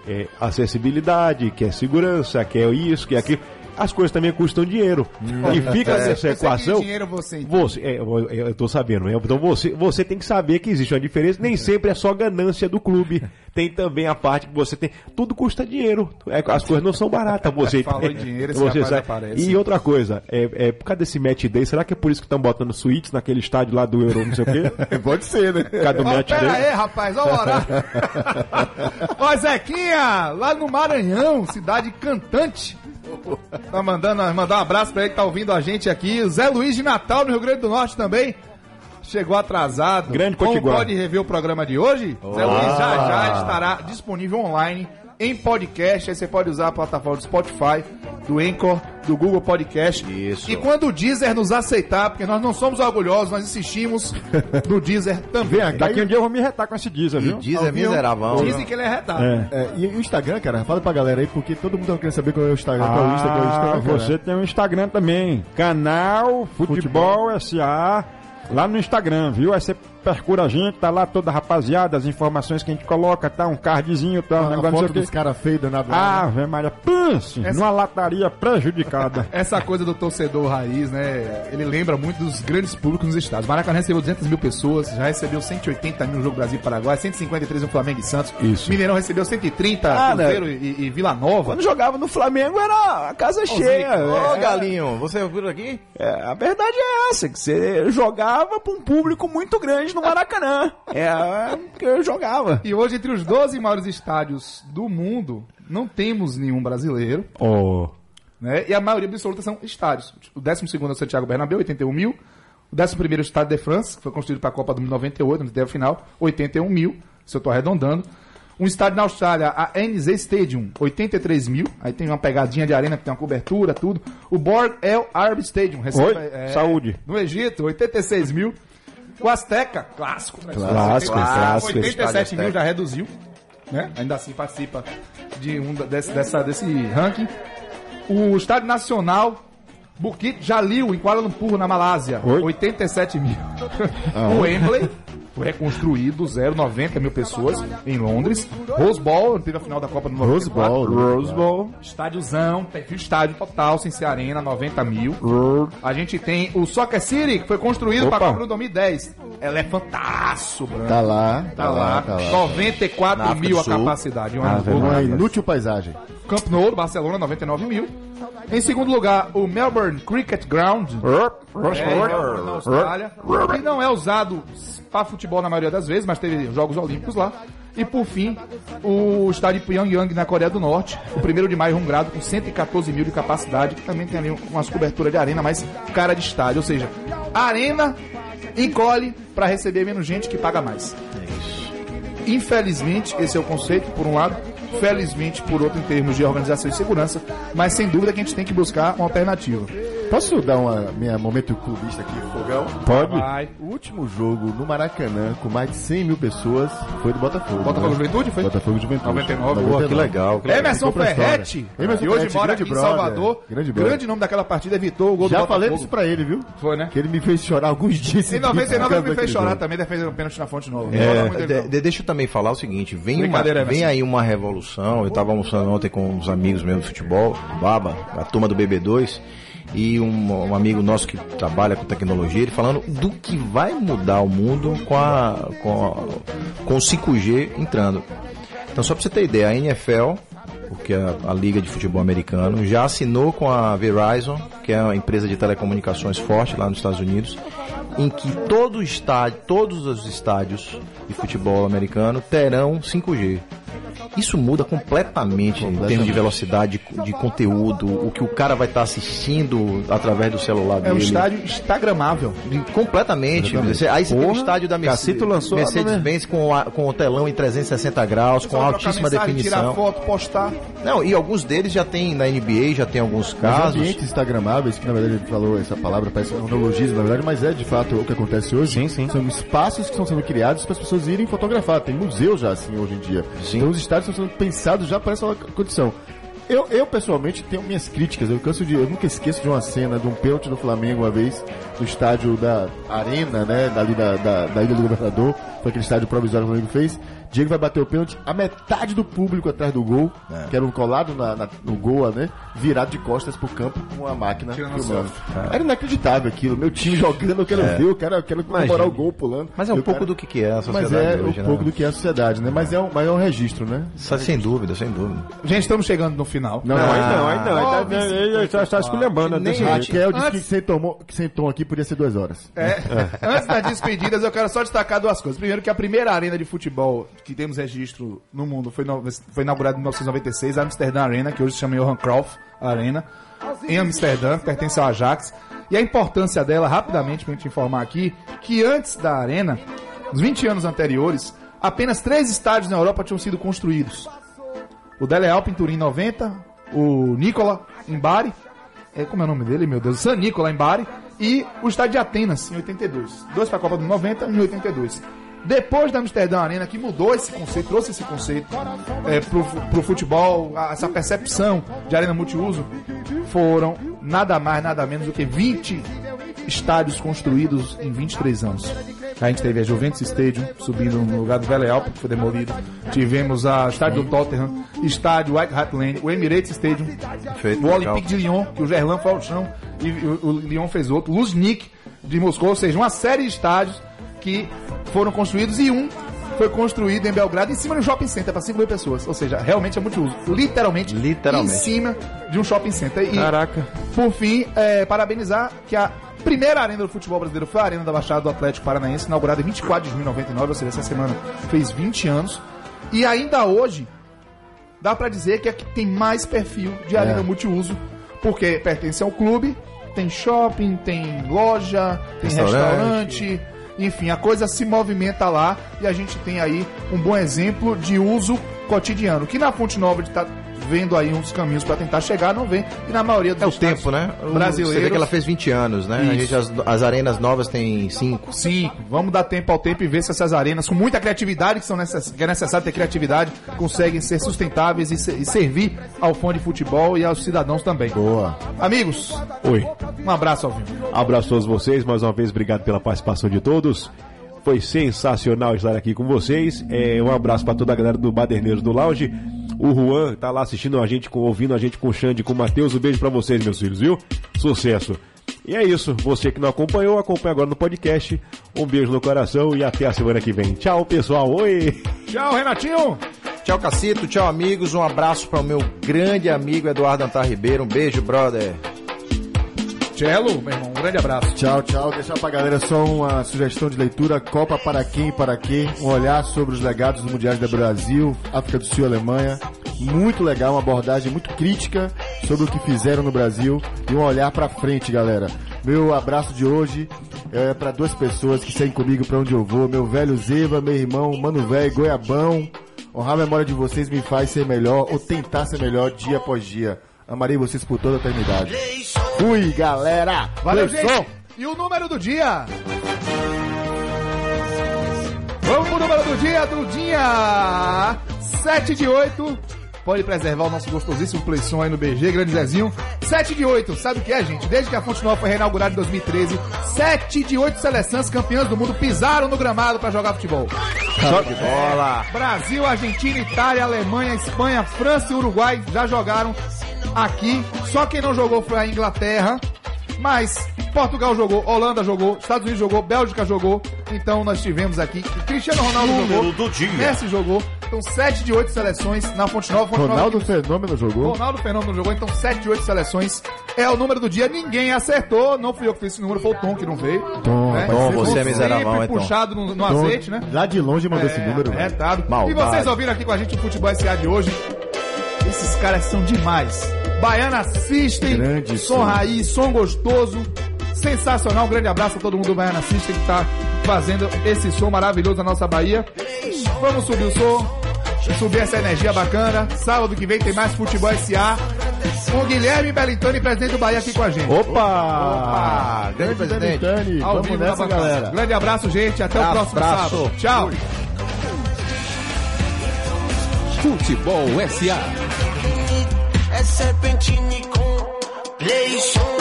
é, acessibilidade, quer segurança, quer isso, quer aquilo. As coisas também custam dinheiro. E fica nessa Você- equação. que dinheiro você Você, é, eu, eu tô sabendo, né? Então você, você tem que saber que existe uma diferença. Nem sempre é só ganância do clube. Tem também a parte que você tem. Tudo custa dinheiro. É, as coisas não são baratas. Você, [laughs] Falou em dinheiro, esse você rapaz sabe. aparece. E outra coisa, é, é por causa desse match day, será que é por isso que estão botando suítes naquele estádio lá do Euro, não sei o quê? [laughs] Pode ser, né? Por causa do Ó, match pera day? aí, rapaz, ó o horário. [laughs] Ó, Zequinha, lá no Maranhão, cidade cantante. [laughs] Tá mandando, mandar um abraço pra ele que tá ouvindo a gente aqui. O Zé Luiz de Natal, no Rio Grande do Norte também. Chegou atrasado. Grande Como Potiguar. pode rever o programa de hoje? Zé Luiz já já estará disponível online em podcast. Aí você pode usar a plataforma do Spotify, do Anchor, do Google Podcast. Isso. E quando o Deezer nos aceitar, porque nós não somos orgulhosos, nós insistimos [laughs] no Deezer também. Vem cá, Daqui um dia eu vou me retar com esse diesel, E viu? diz é Ouviu? miserável. Dizem que ele é retado. É, e o Instagram, cara, fala pra galera aí, porque todo mundo tá querendo saber qual é o Instagram, qual é o Insta, qual é o Ah, Instagram. cara. você tem um Instagram também. Canal Futebol SA. Lá no Instagram, viu? Aí você procura a gente, tá lá toda a rapaziada, as informações que a gente coloca, tá? Um cardzinho, tá? Um A negócio não foto dos caras feios danado lá. né? Maria, pense Essa- numa lataria prejudicada. [laughs] Essa coisa do torcedor raiz, né? Ele lembra muito dos grandes públicos nos estados. Maracanã recebeu 200 mil pessoas, já recebeu 180 mil no jogo Brasil e Paraguai, 153 no Flamengo e Santos. Isso. Mineirão recebeu 130, Ah, Cruzeiro e, e Vila Nova. Quando jogava no Flamengo era a casa cheia. Ô, É, Galinho, você ouviu aqui? é, a verdade é essa, que você jogava pra um público muito grande no Maracanã. É, é que eu jogava. E hoje, entre os 12 maiores estádios do mundo, não temos nenhum brasileiro. Oh. né? E a maioria absoluta são estádios. O 12 é o Santiago Bernabéu, 81 mil. O 11 é o Estádio de France, que foi construído para a Copa do Mundo 98, onde teve a final, 81 mil, se eu estou arredondando. Um estádio na Austrália, a NZ Stadium, 83 mil. Aí tem uma pegadinha de arena que tem uma cobertura, tudo. O Borg El Arab Stadium, Oi, saúde. No Egito, 86 mil. O Azteca, clássico. Né? Clássico, clássico. 87 mil já reduziu. Né? Ainda assim participa de um desse, dessa, desse ranking. O Estádio Nacional Bukit Jalil, em Kuala Lumpur, na Malásia. Oi. 87 mil. o Wembley [laughs] foi reconstruído, zero, 90 mil pessoas em Londres. Rose Bowl, teve a final da Copa do Rose 94. Bowl, né? Rose Bowl. Estádiozão, perfil estádio total, sem ser arena, 90 mil. A gente tem o Soccer City, que foi construído para a Opa. Copa do 2010. Elefantaço, branco. Tá lá, Tá lá, tá lá. 94 Na África mil do a Sul. capacidade. Um Ave ano. Uma inútil paisagem. Camp Nou, Barcelona, 99 mil. Em segundo lugar, o Melbourne Cricket Ground, é, na Austrália, que não é usado para futebol na maioria das vezes, mas teve Jogos Olímpicos lá. E por fim, o estádio Pyongyang na Coreia do Norte, o primeiro de maio, um grado com 114 mil de capacidade, que também tem ali umas coberturas de arena, mas cara de estádio, ou seja, arena encolhe para receber menos gente que paga mais. Infelizmente, esse é o conceito, por um lado, felizmente, por outro, em termos de organização e segurança, mas sem dúvida que a gente tem que buscar uma alternativa. Posso dar uma minha momento clubista aqui, fogão? Pode? Vai. O último jogo no Maracanã, com mais de 100 mil pessoas, foi do Botafogo. Botafogo né? Juventude, foi? Botafogo Juventude. 99. Pô, que legal. que legal. Emerson. Ferretti, Emerson que hoje Ferretti, mora aqui grande em brother, Salvador. grande Grande, brother. nome daquela partida, evitou o gol Já do falei Botafogo. isso pra ele, viu? Foi, né? Que ele me fez chorar alguns dias Em seguidos 99 por ele me fez chorar jogo. também, defendendo um pênalti na Fonte Nova. É, de- de- deixa eu também falar o seguinte, vem, uma, vem aí uma revolução, eu estava almoçando ontem com uns amigos meus do futebol, Baba, a turma do BB2, e um, um amigo nosso que trabalha com tecnologia, ele falando do que vai mudar o mundo com, a, com, a- com o 5G entrando. Então só para você ter ideia, a NFL, porque é a, a Liga de Futebol Americano, já assinou com a Verizon, que é uma empresa de telecomunicações forte lá nos Estados Unidos, em que todo estádio, todos os estádios de futebol americano terão 5G. Isso muda completamente, em termos de velocidade de, de conteúdo, o que o cara vai estar assistindo através do celular É dele. um estádio instagramável. Completamente. Aí você tem o estádio da Mercedes, lançou, Mercedes-Benz com, a- com o telão em 360 graus, com altíssima mensagem, definição. Tirar foto, postar. Não, e alguns deles já tem na NBA, já tem alguns Os casos. ambientes instagramáveis, que na verdade ele falou essa palavra, parece um neologismo na verdade, mas é de fato o que acontece hoje. Sim, sim. São espaços que estão sendo criados para as pessoas irem fotografar. Tem museus já assim hoje em dia. Sim. Então os estádios estão sendo pensados já para essa condição. Eu, eu, pessoalmente tenho minhas críticas. Eu canso de. Eu nunca esqueço de uma cena de um pênalti do Flamengo uma vez, no estádio da Arena, né? Dali da, da, da Ilha do Governador. Foi aquele estádio provisório que o Flamengo fez. Diego vai bater o pênalti, a metade do público atrás do gol, que era um colado na, na- no gol, né? Virado de costas pro campo com a máquina filmando. Era inacreditável aquilo. Meu time [laughs] jogando, eu quero ver, eu quero, eu quero comemorar o gol pulando. Mas é um Eu pouco quero- do que, que é a Mas sociedade é hoje, um né? pouco do que é a sociedade, né? Mas é um, mas é um registro, né? Sa- Sem dúvida, sem dúvida. Gente, estamos chegando no final. Não, Não, não, ainda não, ainda não. Ah, Ainda- Ele ele está esculhambando. A. Raquel disse Antes- que sem, tomou, que sem tom aqui podia ser duas horas. É. Antes das despedidas, eu quero só destacar duas coisas. Primeiro, que a primeira arena de futebol que temos registro no mundo foi, no- foi inaugurada em 1996, a Amsterdã Arena, que hoje se chama Johan Cruyff Arena, em Amsterdã, pertence ao Ajax. E a importância dela, rapidamente, pra gente informar aqui, que antes da arena, nos 20 anos anteriores, apenas três estádios na Europa tinham sido construídos. O Dele Alpi em Turim em 90, o Nicola em Bari, é, como é o nome dele, meu Deus? San Nicola em Bari e o estádio de Atenas em 82. Dois para a Copa do 90 e em 82. Depois da Amsterdã Arena, que mudou esse conceito, trouxe esse conceito é, pro, pro futebol, a- essa percepção de arena multiuso, foram nada mais, nada menos do que 20 estádios construídos em 23 anos. A gente teve a Juventus Stadium subindo no lugar do Vélez Alpe, que foi demolido. Tivemos a estádio do Tottenham, estádio White Hart Lane, o Emirates Stadium, Feito, o legal. Olympique de Lyon, que o Gerland foi ao chão e o, o Lyon fez outro, Luznik de Moscou, ou seja, uma série de estádios que foram construídos e um foi construído em Belgrado em cima de um shopping center para 5 mil pessoas. Ou seja, realmente é multiuso. Literalmente, Literalmente. em cima de um shopping center. E, Caraca. por fim, é, parabenizar que a primeira arena do futebol brasileiro foi a Arena da Baixada do Atlético Paranaense, inaugurada em 24 de junho de 99, ou seja, essa semana fez 20 anos. E ainda hoje, dá pra dizer que é que tem mais perfil de arena multiuso, porque pertence ao clube, tem shopping, tem loja, tem Restaurante. restaurante, enfim, a coisa se movimenta lá e a gente tem aí um bom exemplo de uso cotidiano, que na Fonte Nova de vendo aí uns caminhos pra tentar chegar, não vem, e na maioria dos É o tempo, né? O- brasileiros Você vê que ela fez 20 anos, né? A gente, as, as arenas novas têm 5. Sim, vamos dar tempo ao tempo e ver se essas arenas, com muita criatividade, que, são necess... que é necessário ter criatividade, conseguem ser sustentáveis e, se- e servir ao fã de futebol e aos cidadãos também. Boa. Amigos, Oi. um abraço ao vivo. Abraço a todos vocês, mais uma vez, obrigado pela participação de todos. Foi sensacional estar aqui com vocês. É, um abraço para toda a galera do Baderneiros do Lounge. O Juan tá lá assistindo a gente, com- ouvindo a gente com o Xande e com o Matheus. Um beijo para vocês, meus filhos, viu? Sucesso. E é isso. Você que não acompanhou, acompanha agora no podcast. Um beijo no coração e até a semana que vem. Tchau, pessoal. Oi! Tchau, Renatinho! Tchau, Cacito. Tchau, amigos. Um abraço para o meu grande amigo Eduardo Antar Ribeiro. Um beijo, brother. Cello, meu irmão, um grande abraço. Tchau, tchau. Deixar pra galera só uma sugestão de leitura: Copa para quem e para quê? Um olhar sobre os legados dos mundiais do Brasil, África do Sul e Alemanha. Muito legal, uma abordagem muito crítica sobre o que fizeram no Brasil e um olhar pra frente, galera. Meu abraço de hoje é para duas pessoas que seguem comigo pra onde eu vou: meu velho Zeba, meu irmão Mano Velho Goiabão. Honrar a memória de vocês me faz ser melhor ou tentar ser melhor dia após dia. Amarei vocês por toda a eternidade. Fui, galera! Valeu, som. gente! E o número do dia? Vamos pro número do dia, Dudinha! 7 de 8. Pode preservar o nosso gostosíssimo playson aí no BG, grande Zezinho. 7 de 8, sabe o que é, gente? Desde que a Fonte Nova foi reinaugurada em 2013, 7 de 8 seleções campeãs do mundo pisaram no gramado pra jogar futebol. Show de bola. Brasil, Argentina, Itália, Alemanha, Espanha, França e Uruguai já jogaram aqui. Só quem não jogou foi a Inglaterra. Mas Portugal jogou, Holanda jogou, Estados Unidos jogou, Bélgica jogou. Então nós tivemos aqui Cristiano Ronaldo Número jogou, do dia. Messi jogou. Então 7 de 8 seleções na Fonte Nova. Fonte Ronaldo Nova Fenômeno jogou. Ronaldo Fenômeno jogou, então 7 de 8 seleções é o número do dia. Ninguém acertou, não fui eu que fiz esse número, foi o Tom que não veio. Tom, né? Tom, você é Sempre miserável, é, Tom. puxado no, no Tom, azeite, né? Lá de longe mandou esse número. É, retado. E vocês ouviram aqui com a gente o Futebol SA de hoje. Esses caras são demais. Baiana System, Grande som som. raiz, som gostoso. Sensacional, um grande abraço a todo mundo do Baiana System que tá fazendo esse som maravilhoso na nossa Bahia. Vamos subir o som, subir essa energia bacana. Sábado que vem tem mais Futebol SA. Com o Guilherme Bellintoni, presidente do Bahia, aqui com a gente. Opa! Opa! Grande presidente. Dani, Ao vamos vivo nessa, galera. Grande abraço, gente. Até o próximo Abraço. sábado. Tchau. Futebol SA. É serpentine com Playson,